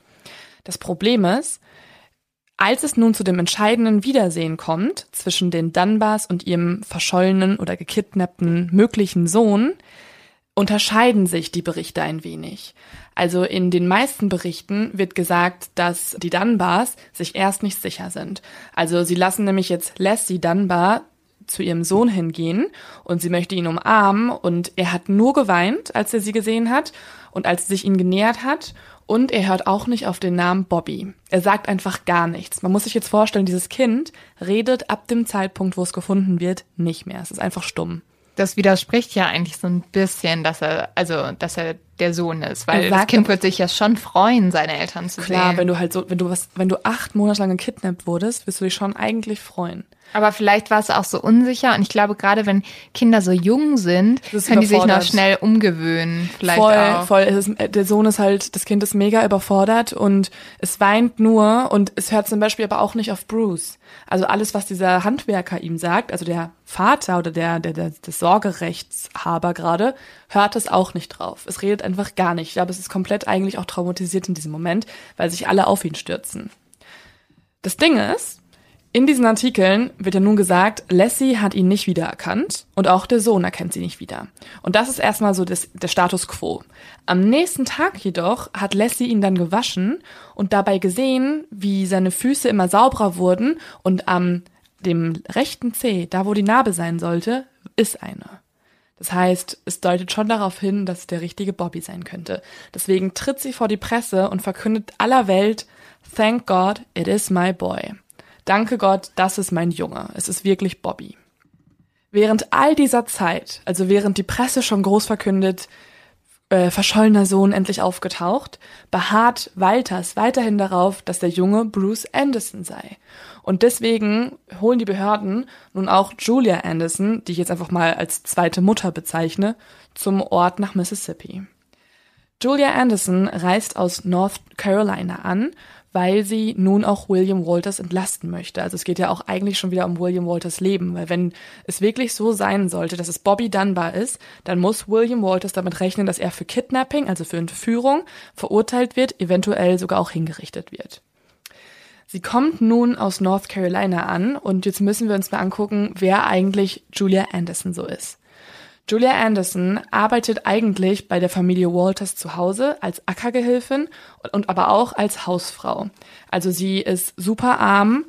Das Problem ist, als es nun zu dem entscheidenden Wiedersehen kommt zwischen den Dunbars und ihrem verschollenen oder gekidnappten möglichen Sohn, unterscheiden sich die Berichte ein wenig. Also in den meisten Berichten wird gesagt, dass die Dunbars sich erst nicht sicher sind. Also sie lassen nämlich jetzt Lassie Dunbar zu ihrem Sohn hingehen und sie möchte ihn umarmen und er hat nur geweint, als er sie gesehen hat und als sie sich ihn genähert hat und er hört auch nicht auf den Namen Bobby. Er sagt einfach gar nichts. Man muss sich jetzt vorstellen, dieses Kind redet ab dem Zeitpunkt, wo es gefunden wird, nicht mehr. Es ist einfach stumm. Das widerspricht ja eigentlich so ein bisschen, dass er, also, dass er der Sohn ist, weil das Kind wird sich ja schon freuen, seine Eltern zu klar, sehen. Klar, wenn du halt so, wenn du was, wenn du acht Monate lang gekidnappt wurdest, wirst du dich schon eigentlich freuen. Aber vielleicht war es auch so unsicher und ich glaube, gerade wenn Kinder so jung sind, können die sich noch schnell umgewöhnen. Vielleicht voll, auch. voll. Ist, der Sohn ist halt, das Kind ist mega überfordert und es weint nur und es hört zum Beispiel aber auch nicht auf Bruce. Also alles, was dieser Handwerker ihm sagt, also der Vater oder der, der, der, der Sorgerechtshaber gerade, hört es auch nicht drauf. Es redet einfach gar nicht. Ich glaube, es ist komplett eigentlich auch traumatisiert in diesem Moment, weil sich alle auf ihn stürzen. Das Ding ist, in diesen Artikeln wird ja nun gesagt, Lassie hat ihn nicht wiedererkannt und auch der Sohn erkennt sie nicht wieder. Und das ist erstmal so das, der Status quo. Am nächsten Tag jedoch hat Lassie ihn dann gewaschen und dabei gesehen, wie seine Füße immer sauberer wurden und am dem rechten Zeh, da wo die Narbe sein sollte, ist eine. Das heißt, es deutet schon darauf hin, dass es der richtige Bobby sein könnte. Deswegen tritt sie vor die Presse und verkündet aller Welt, Thank God, it is my boy. Danke Gott, das ist mein Junge. Es ist wirklich Bobby. Während all dieser Zeit, also während die Presse schon groß verkündet, äh, verschollener Sohn endlich aufgetaucht, beharrt Walters weiterhin darauf, dass der Junge Bruce Anderson sei. Und deswegen holen die Behörden nun auch Julia Anderson, die ich jetzt einfach mal als zweite Mutter bezeichne, zum Ort nach Mississippi. Julia Anderson reist aus North Carolina an, weil sie nun auch William Walters entlasten möchte. Also es geht ja auch eigentlich schon wieder um William Walters Leben, weil wenn es wirklich so sein sollte, dass es Bobby Dunbar ist, dann muss William Walters damit rechnen, dass er für Kidnapping, also für Entführung, verurteilt wird, eventuell sogar auch hingerichtet wird. Sie kommt nun aus North Carolina an und jetzt müssen wir uns mal angucken, wer eigentlich Julia Anderson so ist. Julia Anderson arbeitet eigentlich bei der Familie Walters zu Hause als Ackergehilfin und, aber auch als Hausfrau. Also sie ist super arm,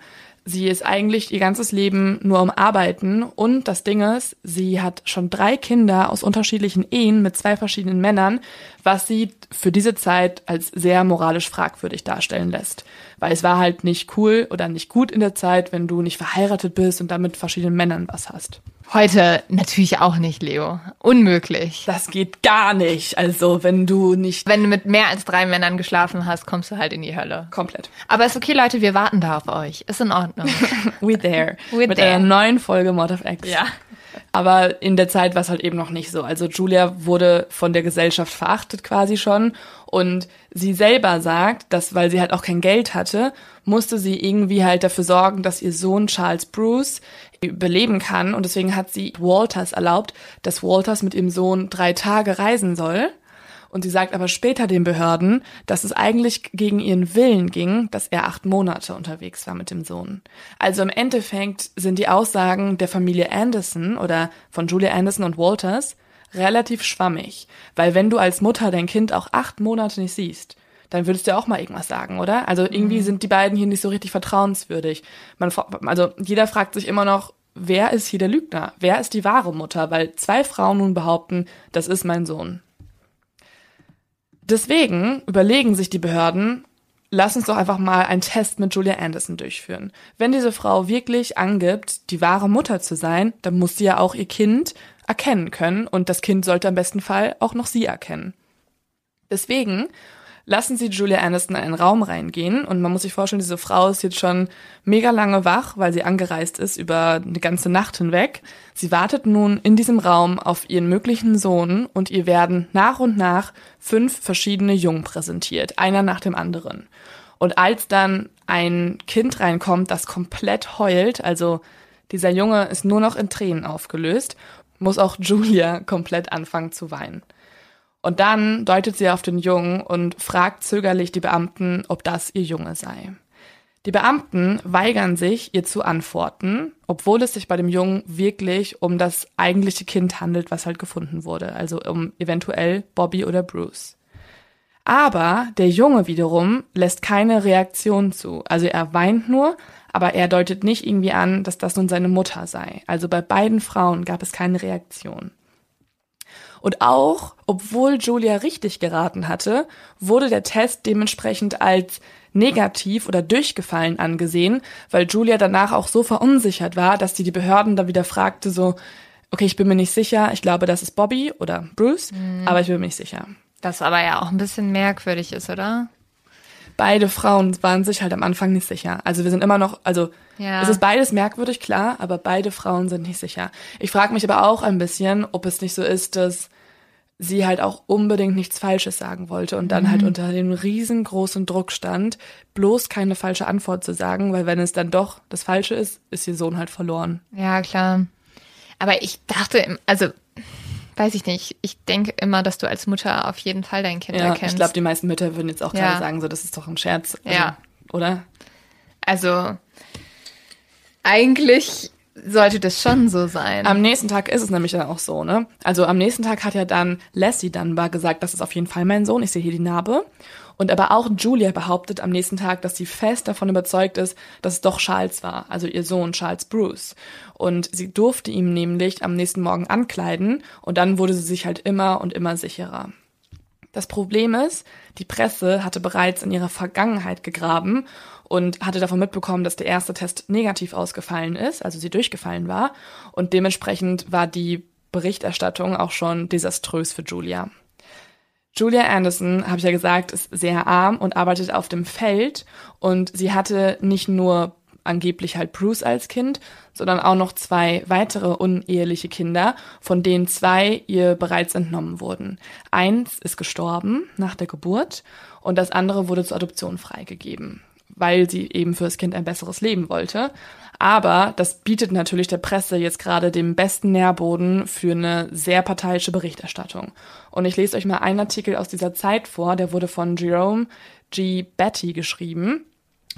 sie ist eigentlich ihr ganzes Leben nur am Arbeiten und das Ding ist, sie hat schon drei Kinder aus unterschiedlichen Ehen mit zwei verschiedenen Männern, was sie für diese Zeit als sehr moralisch fragwürdig darstellen lässt. Weil es war halt nicht cool oder nicht gut in der Zeit, wenn du nicht verheiratet bist und damit verschiedenen Männern was hast. Heute natürlich auch nicht, Leo. Unmöglich. Das geht gar nicht. Also, wenn du nicht. Wenn du mit mehr als drei Männern geschlafen hast, kommst du halt in die Hölle. Komplett. Aber ist okay, Leute, wir warten da auf euch. Ist in Ordnung. We there. We mit there. einer neuen Folge Mod of X. Ja. Aber in der Zeit war es halt eben noch nicht so. Also Julia wurde von der Gesellschaft verachtet quasi schon. Und sie selber sagt, dass weil sie halt auch kein Geld hatte, musste sie irgendwie halt dafür sorgen, dass ihr Sohn Charles Bruce überleben kann. Und deswegen hat sie Walters erlaubt, dass Walters mit ihrem Sohn drei Tage reisen soll. Und sie sagt aber später den Behörden, dass es eigentlich gegen ihren Willen ging, dass er acht Monate unterwegs war mit dem Sohn. Also im Endeffekt sind die Aussagen der Familie Anderson oder von Julia Anderson und Walters relativ schwammig. Weil wenn du als Mutter dein Kind auch acht Monate nicht siehst, dann würdest du ja auch mal irgendwas sagen, oder? Also irgendwie sind die beiden hier nicht so richtig vertrauenswürdig. Man, also jeder fragt sich immer noch, wer ist hier der Lügner? Wer ist die wahre Mutter? Weil zwei Frauen nun behaupten, das ist mein Sohn. Deswegen überlegen sich die Behörden, lass uns doch einfach mal einen Test mit Julia Anderson durchführen. Wenn diese Frau wirklich angibt, die wahre Mutter zu sein, dann muss sie ja auch ihr Kind erkennen können und das Kind sollte im besten Fall auch noch sie erkennen. Deswegen lassen sie Julia Anderson in einen Raum reingehen und man muss sich vorstellen, diese Frau ist jetzt schon mega lange wach, weil sie angereist ist über eine ganze Nacht hinweg. Sie wartet nun in diesem Raum auf ihren möglichen Sohn und ihr werden nach und nach fünf verschiedene Jungen präsentiert, einer nach dem anderen. Und als dann ein Kind reinkommt, das komplett heult, also dieser Junge ist nur noch in Tränen aufgelöst, muss auch Julia komplett anfangen zu weinen. Und dann deutet sie auf den Jungen und fragt zögerlich die Beamten, ob das ihr Junge sei. Die Beamten weigern sich, ihr zu antworten, obwohl es sich bei dem Jungen wirklich um das eigentliche Kind handelt, was halt gefunden wurde, also um eventuell Bobby oder Bruce. Aber der Junge wiederum lässt keine Reaktion zu. Also er weint nur, aber er deutet nicht irgendwie an, dass das nun seine Mutter sei. Also bei beiden Frauen gab es keine Reaktion. Und auch, obwohl Julia richtig geraten hatte, wurde der Test dementsprechend als negativ oder durchgefallen angesehen, weil Julia danach auch so verunsichert war, dass sie die Behörden da wieder fragte so, okay, ich bin mir nicht sicher, ich glaube, das ist Bobby oder Bruce, aber ich bin mir nicht sicher. Das aber ja auch ein bisschen merkwürdig ist, oder? Beide Frauen waren sich halt am Anfang nicht sicher. Also wir sind immer noch, also Ja. es ist beides merkwürdig, klar, aber beide Frauen sind nicht sicher. Ich frage mich aber auch ein bisschen, ob es nicht so ist, dass sie halt auch unbedingt nichts Falsches sagen wollte und dann halt unter dem riesengroßen Druck stand, bloß keine falsche Antwort zu sagen, weil wenn es dann doch das Falsche ist, ist ihr Sohn halt verloren. Ja, klar. Aber ich dachte, also, weiß ich nicht, ich denke immer, dass du als Mutter auf jeden Fall dein Kind Ja, erkennst. ich glaube, die meisten Mütter würden jetzt auch Ja. gerade sagen, so das ist doch ein Scherz, also, Ja. oder? also, eigentlich sollte das schon so sein. Am nächsten Tag ist es nämlich dann auch so, ne? Also am nächsten Tag hat ja dann Lassie Dunbar gesagt, das ist auf jeden Fall mein Sohn, ich sehe hier die Narbe. Und aber auch Julia behauptet am nächsten Tag, dass sie fest davon überzeugt ist, dass es doch Charles war, also ihr Sohn Charles Bruce. Und sie durfte ihm nämlich am nächsten Morgen ankleiden und dann wurde sie sich halt immer und immer sicherer. Das Problem ist, die Presse hatte bereits in ihrer Vergangenheit gegraben und hatte davon mitbekommen, dass der erste Test negativ ausgefallen ist, also sie durchgefallen war. Und dementsprechend war die Berichterstattung auch schon desaströs für Julia. Julia Anderson, habe ich ja gesagt, ist sehr arm und arbeitet auf dem Feld und sie hatte nicht nur angeblich halt Bruce als Kind, sondern auch noch zwei weitere uneheliche Kinder, von denen zwei ihr bereits entnommen wurden. Eins ist gestorben nach der Geburt und das andere wurde zur Adoption freigegeben, weil sie eben für das Kind ein besseres Leben wollte. Aber das bietet natürlich der Presse jetzt gerade den besten Nährboden für eine sehr parteiische Berichterstattung. Und ich lese euch mal einen Artikel aus dieser Zeit vor, der wurde von Jerome G. Betty geschrieben.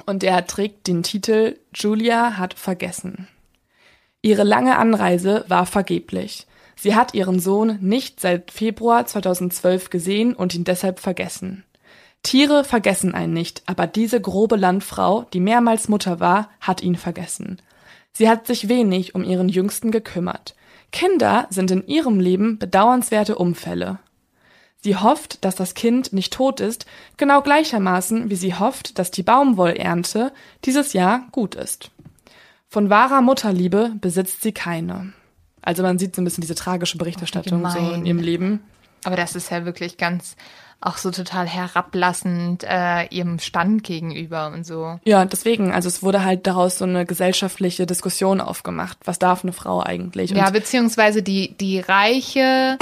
Und der trägt den Titel Julia hat vergessen. Ihre lange Anreise war vergeblich. Sie hat ihren Sohn nicht seit Februar 2012 gesehen und ihn deshalb vergessen. Tiere vergessen einen nicht, aber diese grobe Landfrau, die mehrmals Mutter war, hat ihn vergessen. Sie hat sich wenig um ihren Jüngsten gekümmert. Kinder sind in ihrem Leben bedauernswerte Umfälle. Sie hofft, dass das Kind nicht tot ist, genau gleichermaßen wie sie hofft, dass die Baumwollernte dieses Jahr gut ist. Von wahrer Mutterliebe besitzt sie keine. Also man sieht so ein bisschen diese tragische Berichterstattung so in ihrem Leben. Aber das ist ja wirklich ganz, auch so total herablassend äh, ihrem Stand gegenüber und so. Ja, deswegen, also es wurde halt daraus so eine gesellschaftliche Diskussion aufgemacht. Was darf eine Frau eigentlich? Und Ja, beziehungsweise die, die reiche,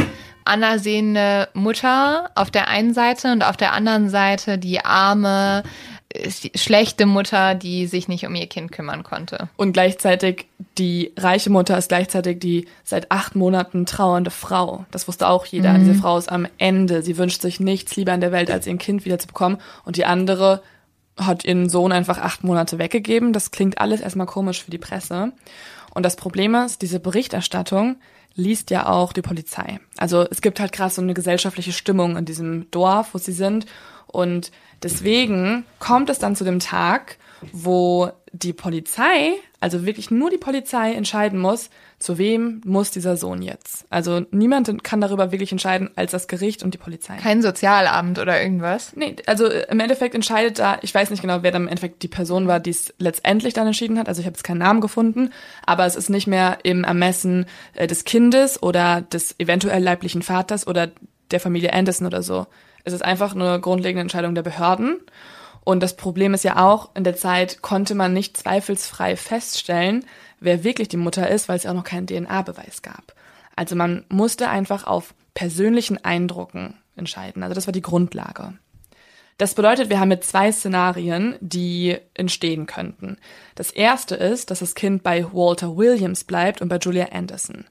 anersehende Mutter auf der einen Seite und auf der anderen Seite die arme, schlechte Mutter, die sich nicht um ihr Kind kümmern konnte. Und gleichzeitig die reiche Mutter ist gleichzeitig die seit acht Monaten trauernde Frau. Das wusste auch jeder. Diese Frau ist am Ende. Sie wünscht sich nichts lieber in der Welt, als ihr Kind wiederzubekommen. Und die andere hat ihren Sohn einfach acht Monate weggegeben. Das klingt alles erstmal komisch für die Presse. Und das Problem ist, diese Berichterstattung liest ja auch die Polizei. Also es gibt halt gerade so eine gesellschaftliche Stimmung in diesem Dorf, wo sie sind. Und deswegen kommt es dann zu dem Tag, wo die Polizei, also wirklich nur die Polizei entscheiden muss, zu wem muss dieser Sohn jetzt. Also niemand kann darüber wirklich entscheiden als das Gericht und die Polizei. Kein Sozialamt oder irgendwas? Nee, also im Endeffekt entscheidet da, ich weiß nicht genau, wer dann im Endeffekt die Person war, die es letztendlich dann entschieden hat. Also ich habe jetzt keinen Namen gefunden, aber es ist nicht mehr im Ermessen äh, des Kindes oder des eventuell leiblichen Vaters oder der Familie Anderson oder so. Es ist einfach eine grundlegende Entscheidung der Behörden. Und das Problem ist ja auch, in der Zeit konnte man nicht zweifelsfrei feststellen, wer wirklich die Mutter ist, weil es ja auch noch keinen DNA-Beweis gab. Also man musste einfach auf persönlichen Eindrucken entscheiden. Also das war die Grundlage. Das bedeutet, wir haben jetzt zwei Szenarien, die entstehen könnten. Das erste ist, dass das Kind bei Walter Williams bleibt und bei Julia Anderson.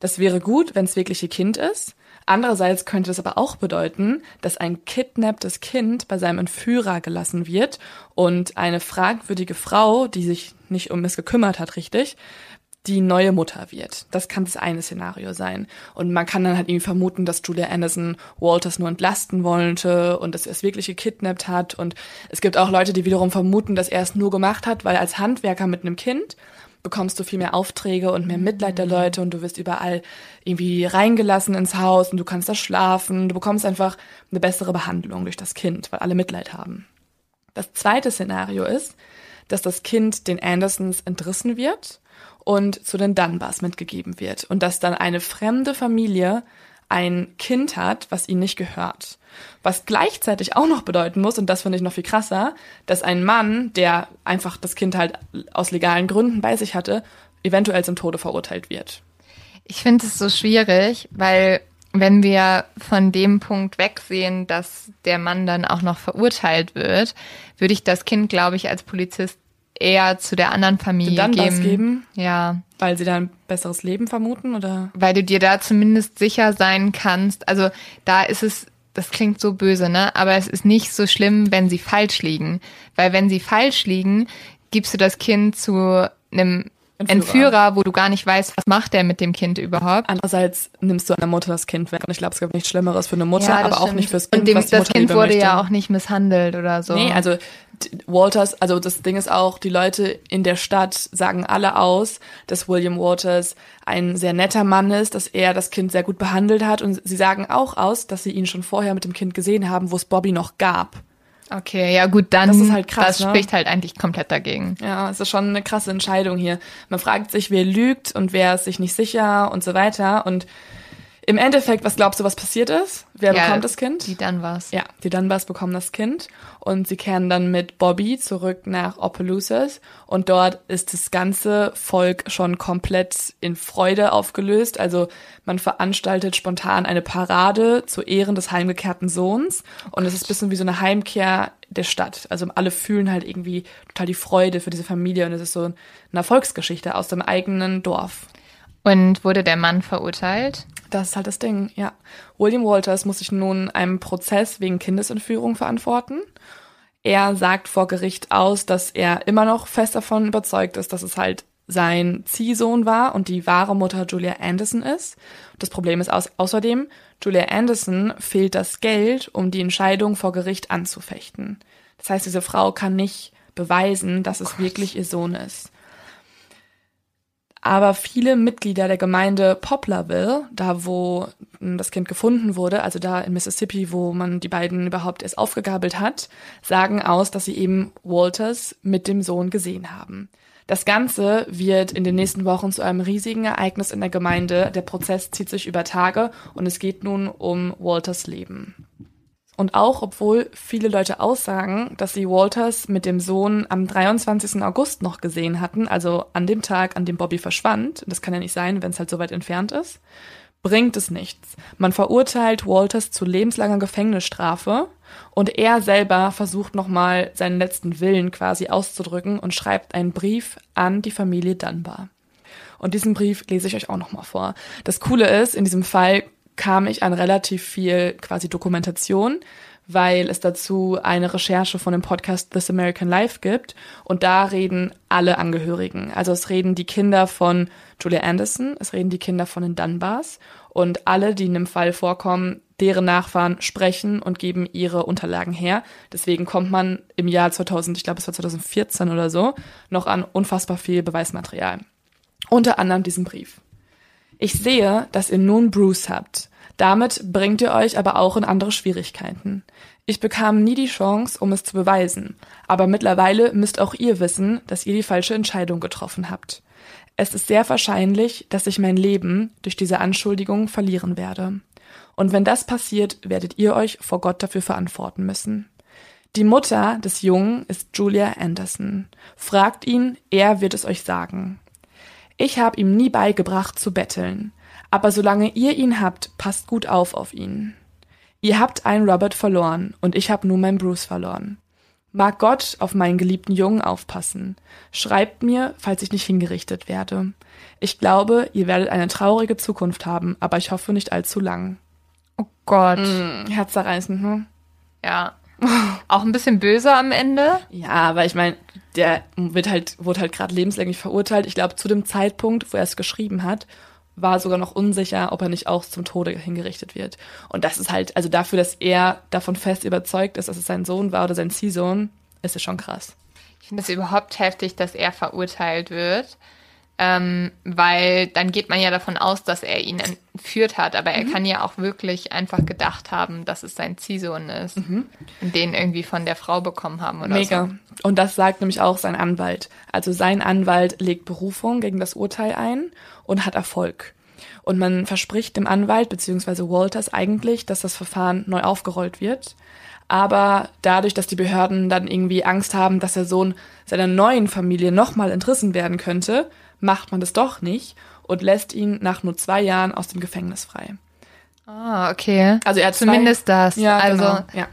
Das wäre gut, wenn es wirklich ihr Kind ist. Andererseits könnte das aber auch bedeuten, dass ein kidnapptes Kind bei seinem Entführer gelassen wird und eine fragwürdige Frau, die sich nicht um es gekümmert hat, richtig, die neue Mutter wird. Das kann das eine Szenario sein. Und man kann dann halt irgendwie vermuten, dass Julia Anderson Walters nur entlasten wollte und dass er es wirklich gekidnappt hat. Und es gibt auch Leute, die wiederum vermuten, dass er es nur gemacht hat, weil als Handwerker mit einem Kind bekommst du viel mehr Aufträge und mehr Mitleid der Leute und du wirst überall irgendwie reingelassen ins Haus und du kannst da schlafen. Du bekommst einfach eine bessere Behandlung durch das Kind, weil alle Mitleid haben. Das zweite Szenario ist, dass das Kind den Andersons entrissen wird und zu den Dunbars mitgegeben wird und dass dann eine fremde Familie ein Kind hat, was ihnen nicht gehört. Was gleichzeitig auch noch bedeuten muss, und das finde ich noch viel krasser, dass ein Mann, der einfach das Kind halt aus legalen Gründen bei sich hatte, eventuell zum Tode verurteilt wird. Ich finde es so schwierig, weil wenn wir von dem Punkt wegsehen, dass der Mann dann auch noch verurteilt wird, würde ich das Kind, glaube ich, als Polizist eher zu der anderen Familie dann geben. geben. Ja. Weil sie da ein besseres Leben vermuten oder? Weil du dir da zumindest sicher sein kannst. Also da ist es das klingt so böse, ne? Aber es ist nicht so schlimm, wenn sie falsch liegen. Weil wenn sie falsch liegen, gibst du das Kind zu einem Entführer. Entführer, wo du gar nicht weißt, was macht der mit dem Kind überhaupt. Andererseits nimmst du einer Mutter das Kind weg. Und ich glaube, es gibt nichts Schlimmeres für eine Mutter, Ja, aber auch stimmt. nicht fürs Kind. Und dem, was das Kind wurde möchte. ja auch nicht misshandelt oder so. Nee, also Walters, also das Ding ist auch, die Leute in der Stadt sagen alle aus, dass William Walters ein sehr netter Mann ist, dass er das Kind sehr gut behandelt hat und sie sagen auch aus, dass sie ihn schon vorher mit dem Kind gesehen haben, wo es Bobby noch gab. Okay, ja gut, dann Das ist halt krass, das ne? spricht halt eigentlich komplett dagegen. Ja, es ist schon eine krasse Entscheidung hier. Man fragt sich, wer lügt und wer ist sich nicht sicher und so weiter. Und im Endeffekt, was glaubst du, was passiert ist? Wer Ja, bekommt das Kind? Die was. Ja, die Dunbars bekommen das Kind und sie kehren dann mit Bobby zurück nach Opelousas und dort ist das ganze Volk schon komplett in Freude aufgelöst. Also man veranstaltet spontan eine Parade zu Ehren des heimgekehrten Sohns und es ist ein bisschen wie so eine Heimkehr der Stadt. Also alle fühlen halt irgendwie total die Freude für diese Familie und es ist so eine Erfolgsgeschichte aus dem eigenen Dorf. Und wurde der Mann verurteilt? Das ist halt das Ding, ja. William Walters muss sich nun einem Prozess wegen Kindesentführung verantworten. Er sagt vor Gericht aus, dass er immer noch fest davon überzeugt ist, dass es halt sein Ziehsohn war und die wahre Mutter Julia Anderson ist. Das Problem ist aus außerdem, Julia Anderson fehlt das Geld, um die Entscheidung vor Gericht anzufechten. Das heißt, diese Frau kann nicht beweisen, dass es wirklich ihr Sohn ist. Aber viele Mitglieder der Gemeinde Poplarville, da wo m, das Kind gefunden wurde, also da in Mississippi, wo man die beiden überhaupt erst aufgegabelt hat, sagen aus, dass sie eben Walters mit dem Sohn gesehen haben. Das Ganze wird in den nächsten Wochen zu einem riesigen Ereignis in der Gemeinde. Der Prozess zieht sich über Tage und es geht nun um Walters Leben. Und auch obwohl viele Leute aussagen, dass sie Walters mit dem Sohn am 23. August noch gesehen hatten, also an dem Tag, an dem Bobby verschwand, das kann ja nicht sein, wenn es halt so weit entfernt ist, bringt es nichts. Man verurteilt Walters zu lebenslanger Gefängnisstrafe und er selber versucht nochmal seinen letzten Willen quasi auszudrücken und schreibt einen Brief an die Familie Dunbar. Und diesen Brief lese ich euch auch nochmal vor. Das Coole ist, in diesem Fall kam ich an relativ viel quasi Dokumentation, weil es dazu eine Recherche von dem Podcast This American Life gibt und da reden alle Angehörigen. Also es reden die Kinder von Julia Anderson, es reden die Kinder von den Dunbars und alle, die in dem Fall vorkommen, deren Nachfahren sprechen und geben ihre Unterlagen her. Deswegen kommt man im Jahr 2000, ich glaube es war 2014 oder so, noch an unfassbar viel Beweismaterial. Unter anderem diesen Brief. Ich sehe, dass ihr nun Bruce habt. Damit bringt ihr euch aber auch in andere Schwierigkeiten. Ich bekam nie die Chance, um es zu beweisen, aber mittlerweile müsst auch ihr wissen, dass ihr die falsche Entscheidung getroffen habt. Es ist sehr wahrscheinlich, dass ich mein Leben durch diese Anschuldigung verlieren werde. Und wenn das passiert, werdet ihr euch vor Gott dafür verantworten müssen. Die Mutter des Jungen ist Julia Anderson. Fragt ihn, er wird es euch sagen. Ich habe ihm nie beigebracht zu betteln, aber solange ihr ihn habt, passt gut auf auf ihn. Ihr habt einen Robert verloren und ich habe nun meinen Bruce verloren. Mag Gott auf meinen geliebten Jungen aufpassen. Schreibt mir, falls ich nicht hingerichtet werde. Ich glaube, ihr werdet eine traurige Zukunft haben, aber ich hoffe nicht allzu lang. Oh Gott. Mm, herzzerreißend, hm? Ja. Auch ein bisschen böse am Ende. Ja, aber ich meine, der wird halt, wurde halt gerade lebenslänglich verurteilt. Ich glaube, zu dem Zeitpunkt, wo er es geschrieben hat, war sogar noch unsicher, ob er nicht auch zum Tode hingerichtet wird. Und das ist halt, also dafür, dass er davon fest überzeugt ist, dass es sein Sohn war oder sein Ziehsohn, ist es schon krass. Ich finde es überhaupt heftig, dass er verurteilt wird ähm, weil dann geht man ja davon aus, dass er ihn entführt hat, aber er mhm. kann ja auch wirklich einfach gedacht haben, dass es sein Ziehsohn ist mhm. und den irgendwie von der Frau bekommen haben oder Mega. so. Und das sagt nämlich auch sein Anwalt. Also sein Anwalt legt Berufung gegen das Urteil ein und hat Erfolg. Und man verspricht dem Anwalt bzw. Walters eigentlich, dass das Verfahren neu aufgerollt wird. Aber dadurch, dass die Behörden dann irgendwie Angst haben, dass der Sohn seiner neuen Familie nochmal entrissen werden könnte, macht man das doch nicht und lässt ihn nach nur zwei Jahren aus dem Gefängnis frei. Ah, okay. Also er hat zumindest zwei, das. Ja, also genau, ja.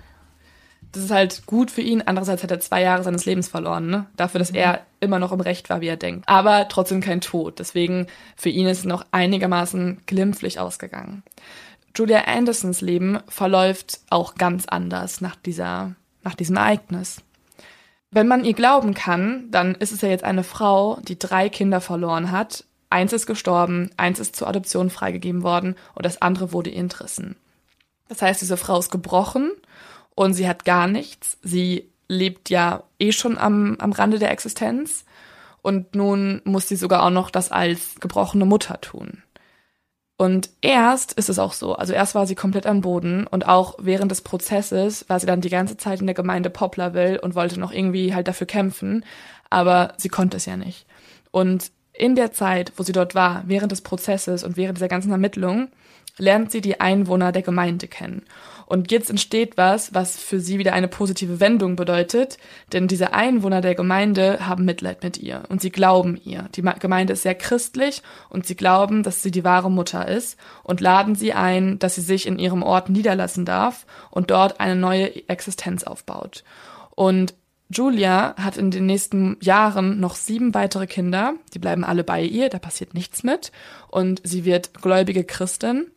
Das ist halt gut für ihn. Andererseits hat er zwei Jahre seines Lebens verloren, ne? Dafür, dass mhm. er immer noch im Recht war, wie er denkt. Aber trotzdem kein Tod. Deswegen für ihn ist es noch einigermaßen glimpflich ausgegangen. Julia Andersons Leben verläuft auch ganz anders nach dieser, nach diesem Ereignis. Wenn man ihr glauben kann, dann ist es ja jetzt eine Frau, die drei Kinder verloren hat. Eins ist gestorben, eins ist zur Adoption freigegeben worden und das andere wurde ihr entrissen. Das heißt, diese Frau ist gebrochen und sie hat gar nichts. Sie lebt ja eh schon am, am Rande der Existenz und nun muss sie sogar auch noch das als gebrochene Mutter tun. Und erst ist es auch so, also erst war sie komplett am Boden und auch während des Prozesses war sie dann die ganze Zeit in der Gemeinde Poplarville und wollte noch irgendwie halt dafür kämpfen, aber sie konnte es ja nicht. Und in der Zeit, wo sie dort war, während des Prozesses und während dieser ganzen Ermittlungen, lernt sie die Einwohner der Gemeinde kennen. Und jetzt entsteht was, was für sie wieder eine positive Wendung bedeutet, denn diese Einwohner der Gemeinde haben Mitleid mit ihr. Und sie glauben ihr. Die Gemeinde ist sehr christlich und sie glauben, dass sie die wahre Mutter ist und laden sie ein, dass sie sich in ihrem Ort niederlassen darf und dort eine neue Existenz aufbaut. Und Julia hat in den nächsten Jahren noch sieben weitere Kinder, die bleiben alle bei ihr, da passiert nichts mit. Und sie wird gläubige Christin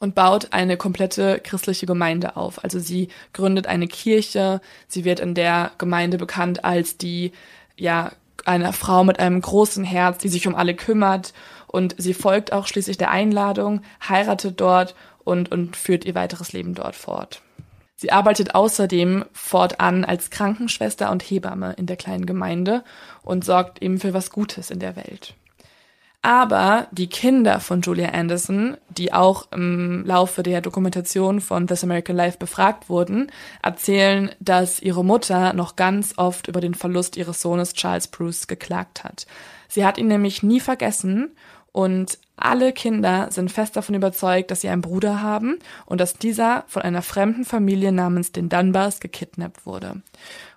und baut eine komplette christliche Gemeinde auf. Also sie gründet eine Kirche, sie wird in der Gemeinde bekannt als die, ja, eine Frau mit einem großen Herz, die sich um alle kümmert und sie folgt auch schließlich der Einladung, heiratet dort und, und führt ihr weiteres Leben dort fort. Sie arbeitet außerdem fortan als Krankenschwester und Hebamme in der kleinen Gemeinde und sorgt eben für was Gutes in der Welt. Aber die Kinder von Julia Anderson, die auch im Laufe der Dokumentation von This American Life befragt wurden, erzählen, dass ihre Mutter noch ganz oft über den Verlust ihres Sohnes Charles Bruce geklagt hat. Sie hat ihn nämlich nie vergessen und alle Kinder sind fest davon überzeugt, dass sie einen Bruder haben und dass dieser von einer fremden Familie namens den Dunbars gekidnappt wurde.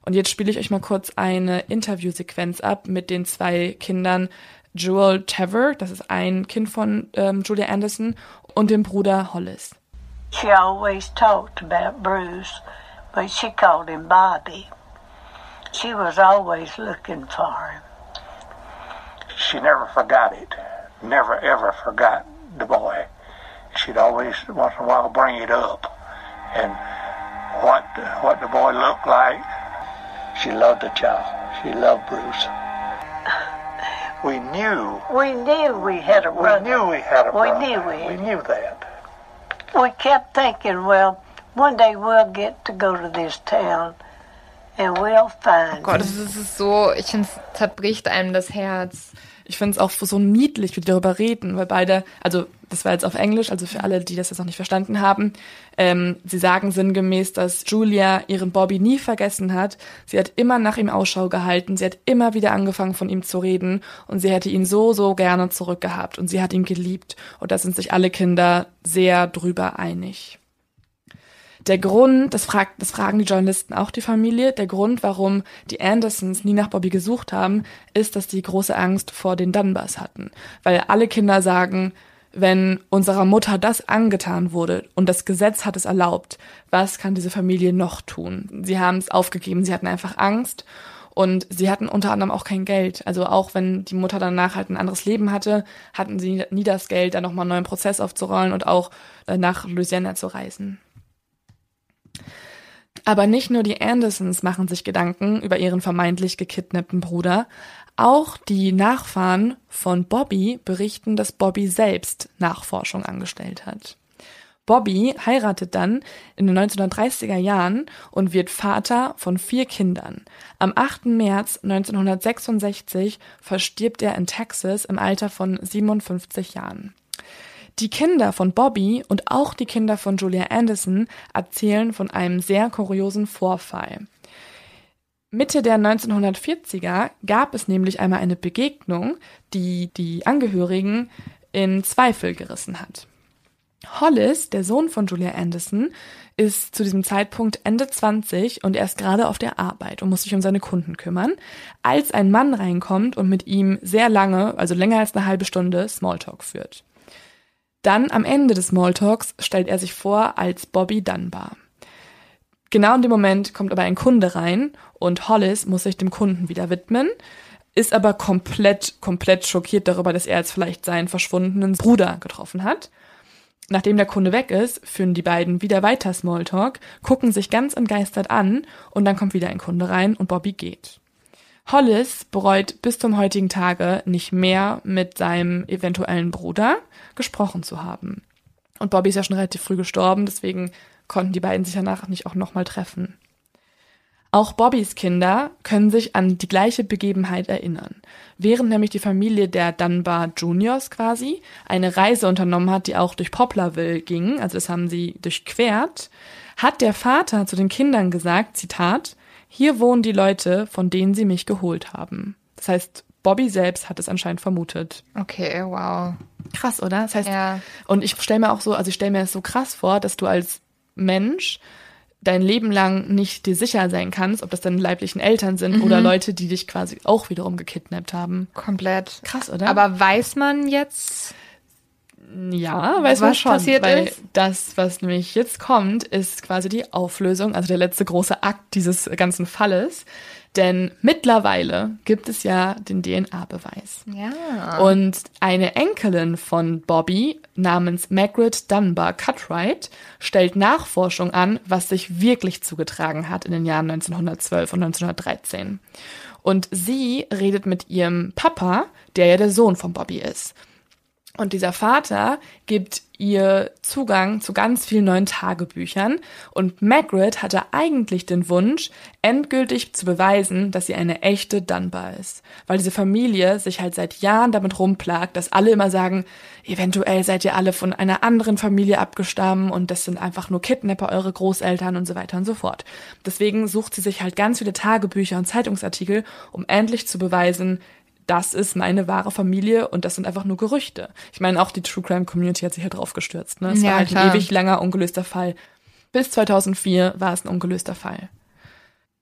Und jetzt spiele ich euch mal kurz eine Interviewsequenz ab mit den zwei Kindern Joel Tever, das ist ein Kind von ähm, Julia Anderson, und dem Bruder Hollis. She always talked about Bruce, but she called him Bobby. She was always looking for him. She never forgot it. Never ever forgot the boy. She'd always once in a while bring it up and what what the boy looked like. She loved the child. She loved Bruce. We knew. We knew we had a brother. We knew we had a brother. We knew we. We knew that. we kept thinking, well, one day we'll get to go to this town and we'll find oh Gott, das ist so, ich finde, es zerbricht einem das Herz. Ich finde es auch so niedlich, wie die darüber reden, weil beide, also das war jetzt auf Englisch, also für alle, die das jetzt noch nicht verstanden haben, ähm, sie sagen sinngemäß, dass Julia ihren Bobby nie vergessen hat. Sie hat immer nach ihm Ausschau gehalten, sie hat immer wieder angefangen von ihm zu reden und sie hätte ihn so, so gerne zurückgehabt und sie hat ihn geliebt. Und da sind sich alle Kinder sehr drüber einig. Der Grund, das, fragt, das fragen die Journalisten auch die Familie, der Grund, warum die Andersons nie nach Bobby gesucht haben, ist, dass die große Angst vor den Dunbars hatten. Weil alle Kinder sagen, wenn unserer Mutter das angetan wurde und das Gesetz hat es erlaubt, was kann diese Familie noch tun? Sie haben es aufgegeben, sie hatten einfach Angst und sie hatten unter anderem auch kein Geld. Also auch wenn die Mutter danach halt ein anderes Leben hatte, hatten sie nie das Geld, da nochmal einen neuen Prozess aufzurollen und auch äh, nach Louisiana zu reisen. Aber nicht nur die Andersons machen sich Gedanken über ihren vermeintlich gekidnappten Bruder, auch die Nachfahren von Bobby berichten, dass Bobby selbst Nachforschung angestellt hat. Bobby heiratet dann in den 1930er Jahren und wird Vater von vier Kindern. Am 8. März 1966 verstirbt er in Texas im Alter von 57 Jahren. Die Kinder von Bobby und auch die Kinder von Julia Anderson erzählen von einem sehr kuriosen Vorfall. Mitte der 1940er gab es nämlich einmal eine Begegnung, die die Angehörigen in Zweifel gerissen hat. Hollis, der Sohn von Julia Anderson, ist zu diesem Zeitpunkt Ende 20 und er ist gerade auf der Arbeit und muss sich um seine Kunden kümmern, als ein Mann reinkommt und mit ihm sehr lange, also länger als eine halbe Stunde, Smalltalk führt. Dann am Ende des Smalltalks stellt er sich vor als Bobby Dunbar. Genau in dem Moment kommt aber ein Kunde rein und Hollis muss sich dem Kunden wieder widmen, ist aber komplett, komplett schockiert darüber, dass er jetzt vielleicht seinen verschwundenen Bruder getroffen hat. Nachdem der Kunde weg ist, führen die beiden wieder weiter Smalltalk, gucken sich ganz entgeistert an und dann kommt wieder ein Kunde rein und Bobby geht. Hollis bereut bis zum heutigen Tage nicht mehr mit seinem eventuellen Bruder gesprochen zu haben. Und Bobby ist ja schon relativ früh gestorben, deswegen konnten die beiden sich danach nicht auch nochmal treffen. Auch Bobbys Kinder können sich an die gleiche Begebenheit erinnern. Während nämlich die Familie der Dunbar Juniors quasi eine Reise unternommen hat, die auch durch Poplarville ging, also das haben sie durchquert, hat der Vater zu den Kindern gesagt, Zitat, hier wohnen die Leute, von denen sie mich geholt haben. Das heißt, Bobby selbst hat es anscheinend vermutet. Okay, wow. Krass, oder? Das heißt, Ja. und ich stelle mir auch so, also ich stelle mir es so krass vor, dass du als Mensch dein Leben lang nicht dir sicher sein kannst, ob das deine leiblichen Eltern sind oder Leute, die dich quasi auch wiederum gekidnappt haben. Komplett. Krass, oder? Aber weiß man jetzt? Ja, weiß man was schon, passiert weil ist? das, was nämlich jetzt kommt, ist quasi die Auflösung, also der letzte große Akt dieses ganzen Falles. Denn mittlerweile gibt es ja den DNA-Beweis. Ja. Und eine Enkelin von Bobby namens Margaret Dunbar Cutright stellt Nachforschung an, was sich wirklich zugetragen hat in den Jahren 1912 und 1913. Und sie redet mit ihrem Papa, der ja der Sohn von Bobby ist. Und dieser Vater gibt ihr Zugang zu ganz vielen neuen Tagebüchern. Und Margaret hatte eigentlich den Wunsch, endgültig zu beweisen, dass sie eine echte Dunbar ist. Weil diese Familie sich halt seit Jahren damit rumplagt, dass alle immer sagen, eventuell seid ihr alle von einer anderen Familie abgestammt und das sind einfach nur Kidnapper, eure Großeltern und so weiter und so fort. Deswegen sucht sie sich halt ganz viele Tagebücher und Zeitungsartikel, um endlich zu beweisen, das ist meine wahre Familie und das sind einfach nur Gerüchte. Ich meine, auch die True Crime Community hat sich halt drauf gestürzt. Ne? Es Ja, war halt klar. ein ewig langer ungelöster Fall. Bis 2004 war es ein ungelöster Fall.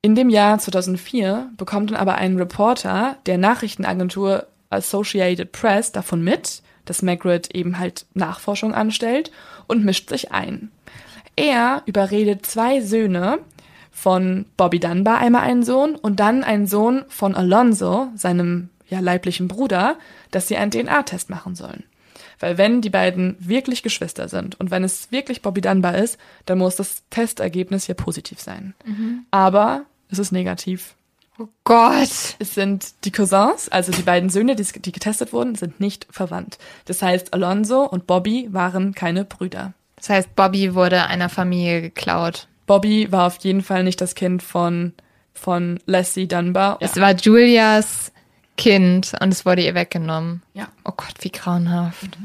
In dem Jahr 2004 bekommt dann aber ein Reporter der Nachrichtenagentur Associated Press davon mit, dass Margaret eben halt Nachforschung anstellt und mischt sich ein. Er überredet zwei Söhne von Bobby Dunbar, einmal einen Sohn und dann einen Sohn von Alonso, seinem ja, leiblichen Bruder, dass sie einen DNA-Test machen sollen. Weil wenn die beiden wirklich Geschwister sind und wenn es wirklich Bobby Dunbar ist, dann muss das Testergebnis hier positiv sein. Aber es ist negativ. oh Gott. Es sind die Cousins, also die beiden Söhne, die, die getestet wurden, sind nicht verwandt. Das heißt, Alonso und Bobby waren keine Brüder. Das heißt, Bobby wurde einer Familie geklaut. Bobby war auf jeden Fall nicht das Kind von, von Leslie Dunbar. Es war Julias Kind und es wurde ihr weggenommen. Ja. Oh Gott, wie grauenhaft.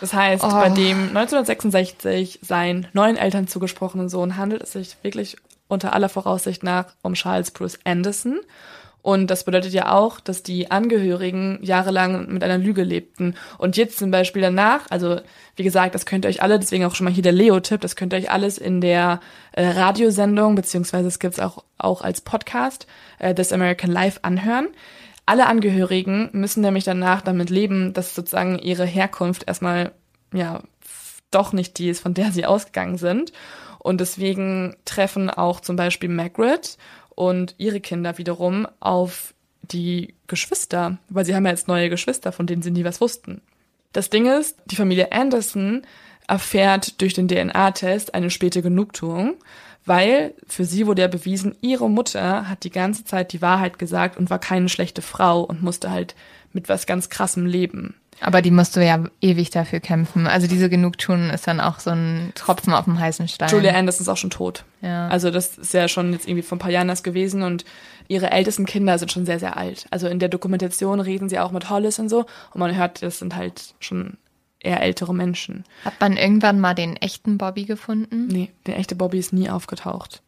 Das heißt, Oh. bei dem 1966 seinen neuen Eltern zugesprochenen Sohn handelt es sich wirklich unter aller Voraussicht nach um Charles Bruce Anderson. Und das bedeutet ja auch, dass die Angehörigen jahrelang mit einer Lüge lebten. Und jetzt zum Beispiel danach, also wie gesagt, das könnt ihr euch alle, deswegen auch schon mal hier der Leo-Tipp, das könnt ihr euch alles in der äh, Radiosendung, beziehungsweise es gibt's auch, auch als Podcast, äh, This American Life anhören. Alle Angehörigen müssen nämlich danach damit leben, dass sozusagen ihre Herkunft erstmal, ja, doch nicht die ist, von der sie ausgegangen sind. Und deswegen treffen auch zum Beispiel Margaret und ihre Kinder wiederum auf die Geschwister, weil sie haben ja jetzt neue Geschwister, von denen sie nie was wussten. Das Ding ist, die Familie Anderson erfährt durch den DNA-Test eine späte Genugtuung, weil für sie wurde ja bewiesen, ihre Mutter hat die ganze Zeit die Wahrheit gesagt und war keine schlechte Frau und musste halt mit was ganz krassem leben. Aber die musst du ja ewig dafür kämpfen. Also diese Genugtuung ist dann auch so ein Tropfen auf dem heißen Stein. Julia Anderson ist auch schon tot. Ja. Also das ist ja schon jetzt irgendwie vor ein paar Jahren das gewesen und ihre ältesten Kinder sind schon sehr, sehr alt. Also in der Dokumentation reden sie auch mit Hollis und so und man hört, das sind halt schon eher ältere Menschen. Hat man irgendwann mal den echten Bobby gefunden? Nee, der echte Bobby ist nie aufgetaucht.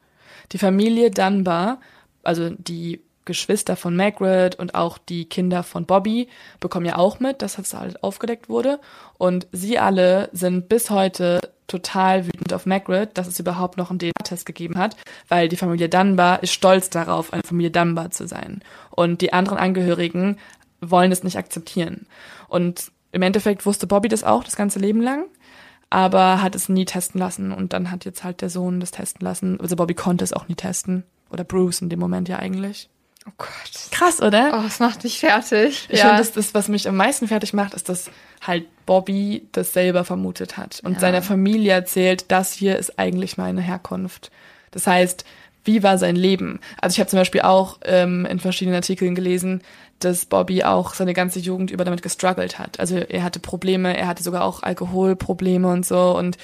Die Familie Dunbar, also die Geschwister von Margaret und auch die Kinder von Bobby bekommen ja auch mit, dass das halt aufgedeckt wurde. Und sie alle sind bis heute total wütend auf Margaret, dass es überhaupt noch einen DNA-Test gegeben hat, weil die Familie Dunbar ist stolz darauf, eine Familie Dunbar zu sein. Und die anderen Angehörigen wollen es nicht akzeptieren. Und im Endeffekt wusste Bobby das auch das ganze Leben lang aber hat es nie testen lassen und dann hat jetzt halt der Sohn das testen lassen. Also Bobby konnte es auch nie testen. Oder Bruce in dem Moment ja eigentlich. Oh Gott. Krass, oder? Oh, es macht dich fertig. Ich finde, das, das, was mich am meisten fertig macht, ist, dass halt Bobby das selber vermutet hat und Ja. seiner Familie erzählt, das hier ist eigentlich meine Herkunft. Das heißt, wie war sein Leben? Also ich habe zum Beispiel auch ähm, in verschiedenen Artikeln gelesen, dass Bobby auch seine ganze Jugend über damit gestruggelt hat. Also er hatte Probleme, er hatte sogar auch Alkoholprobleme und so und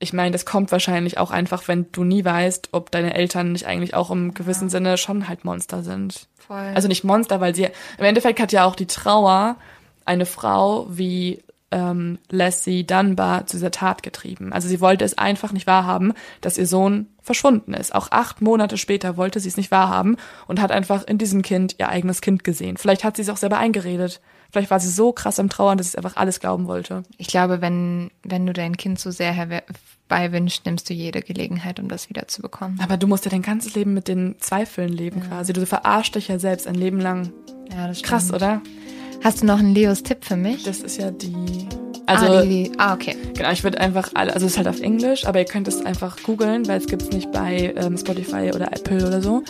ich meine, das kommt wahrscheinlich auch einfach, wenn du nie weißt, ob deine Eltern nicht eigentlich auch im gewissen Sinne schon halt Monster sind. Voll. Also nicht Monster, weil sie im Endeffekt hat ja auch die Trauer eine Frau wie ähm, Lassie Dunbar zu dieser Tat getrieben. Also sie wollte es einfach nicht wahrhaben, dass ihr Sohn verschwunden ist. Auch acht Monate später wollte sie es nicht wahrhaben und hat einfach in diesem Kind ihr eigenes Kind gesehen. Vielleicht hat sie es auch selber eingeredet. Vielleicht war sie so krass am Trauern, dass sie einfach alles glauben wollte. Ich glaube, wenn, wenn du dein Kind so sehr herbeiwünschst, nimmst du jede Gelegenheit, um das wieder zu bekommen. Aber du musst ja dein ganzes Leben mit den Zweifeln leben quasi. Du verarschst dich ja selbst ein Leben lang. Ja, das Krass, stimmt. oder? Hast du noch einen Leos Tipp für mich? Das ist ja die. also, Also ah, die, ah, okay. Genau, ich würde einfach alle, also es ist halt auf Englisch, aber ihr könnt es einfach googeln, weil es gibt's nicht bei ähm, Spotify oder Apple oder so.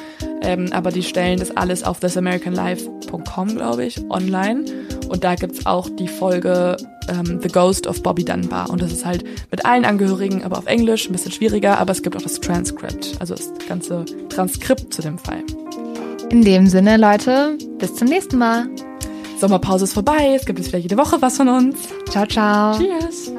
Ähm, aber die stellen das alles auf thisamericanlife.com, glaube ich, online. Und da gibt's auch die Folge ähm, The Ghost of Bobby Dunbar. Und das ist halt mit allen Angehörigen, aber auf Englisch, ein bisschen schwieriger, aber es gibt auch das Transcript, also das ganze Transkript zu dem Fall. In dem Sinne, Leute, bis zum nächsten Mal. Sommerpause ist vorbei, es gibt jetzt wieder jede Woche was von uns. Ciao, ciao. Cheers!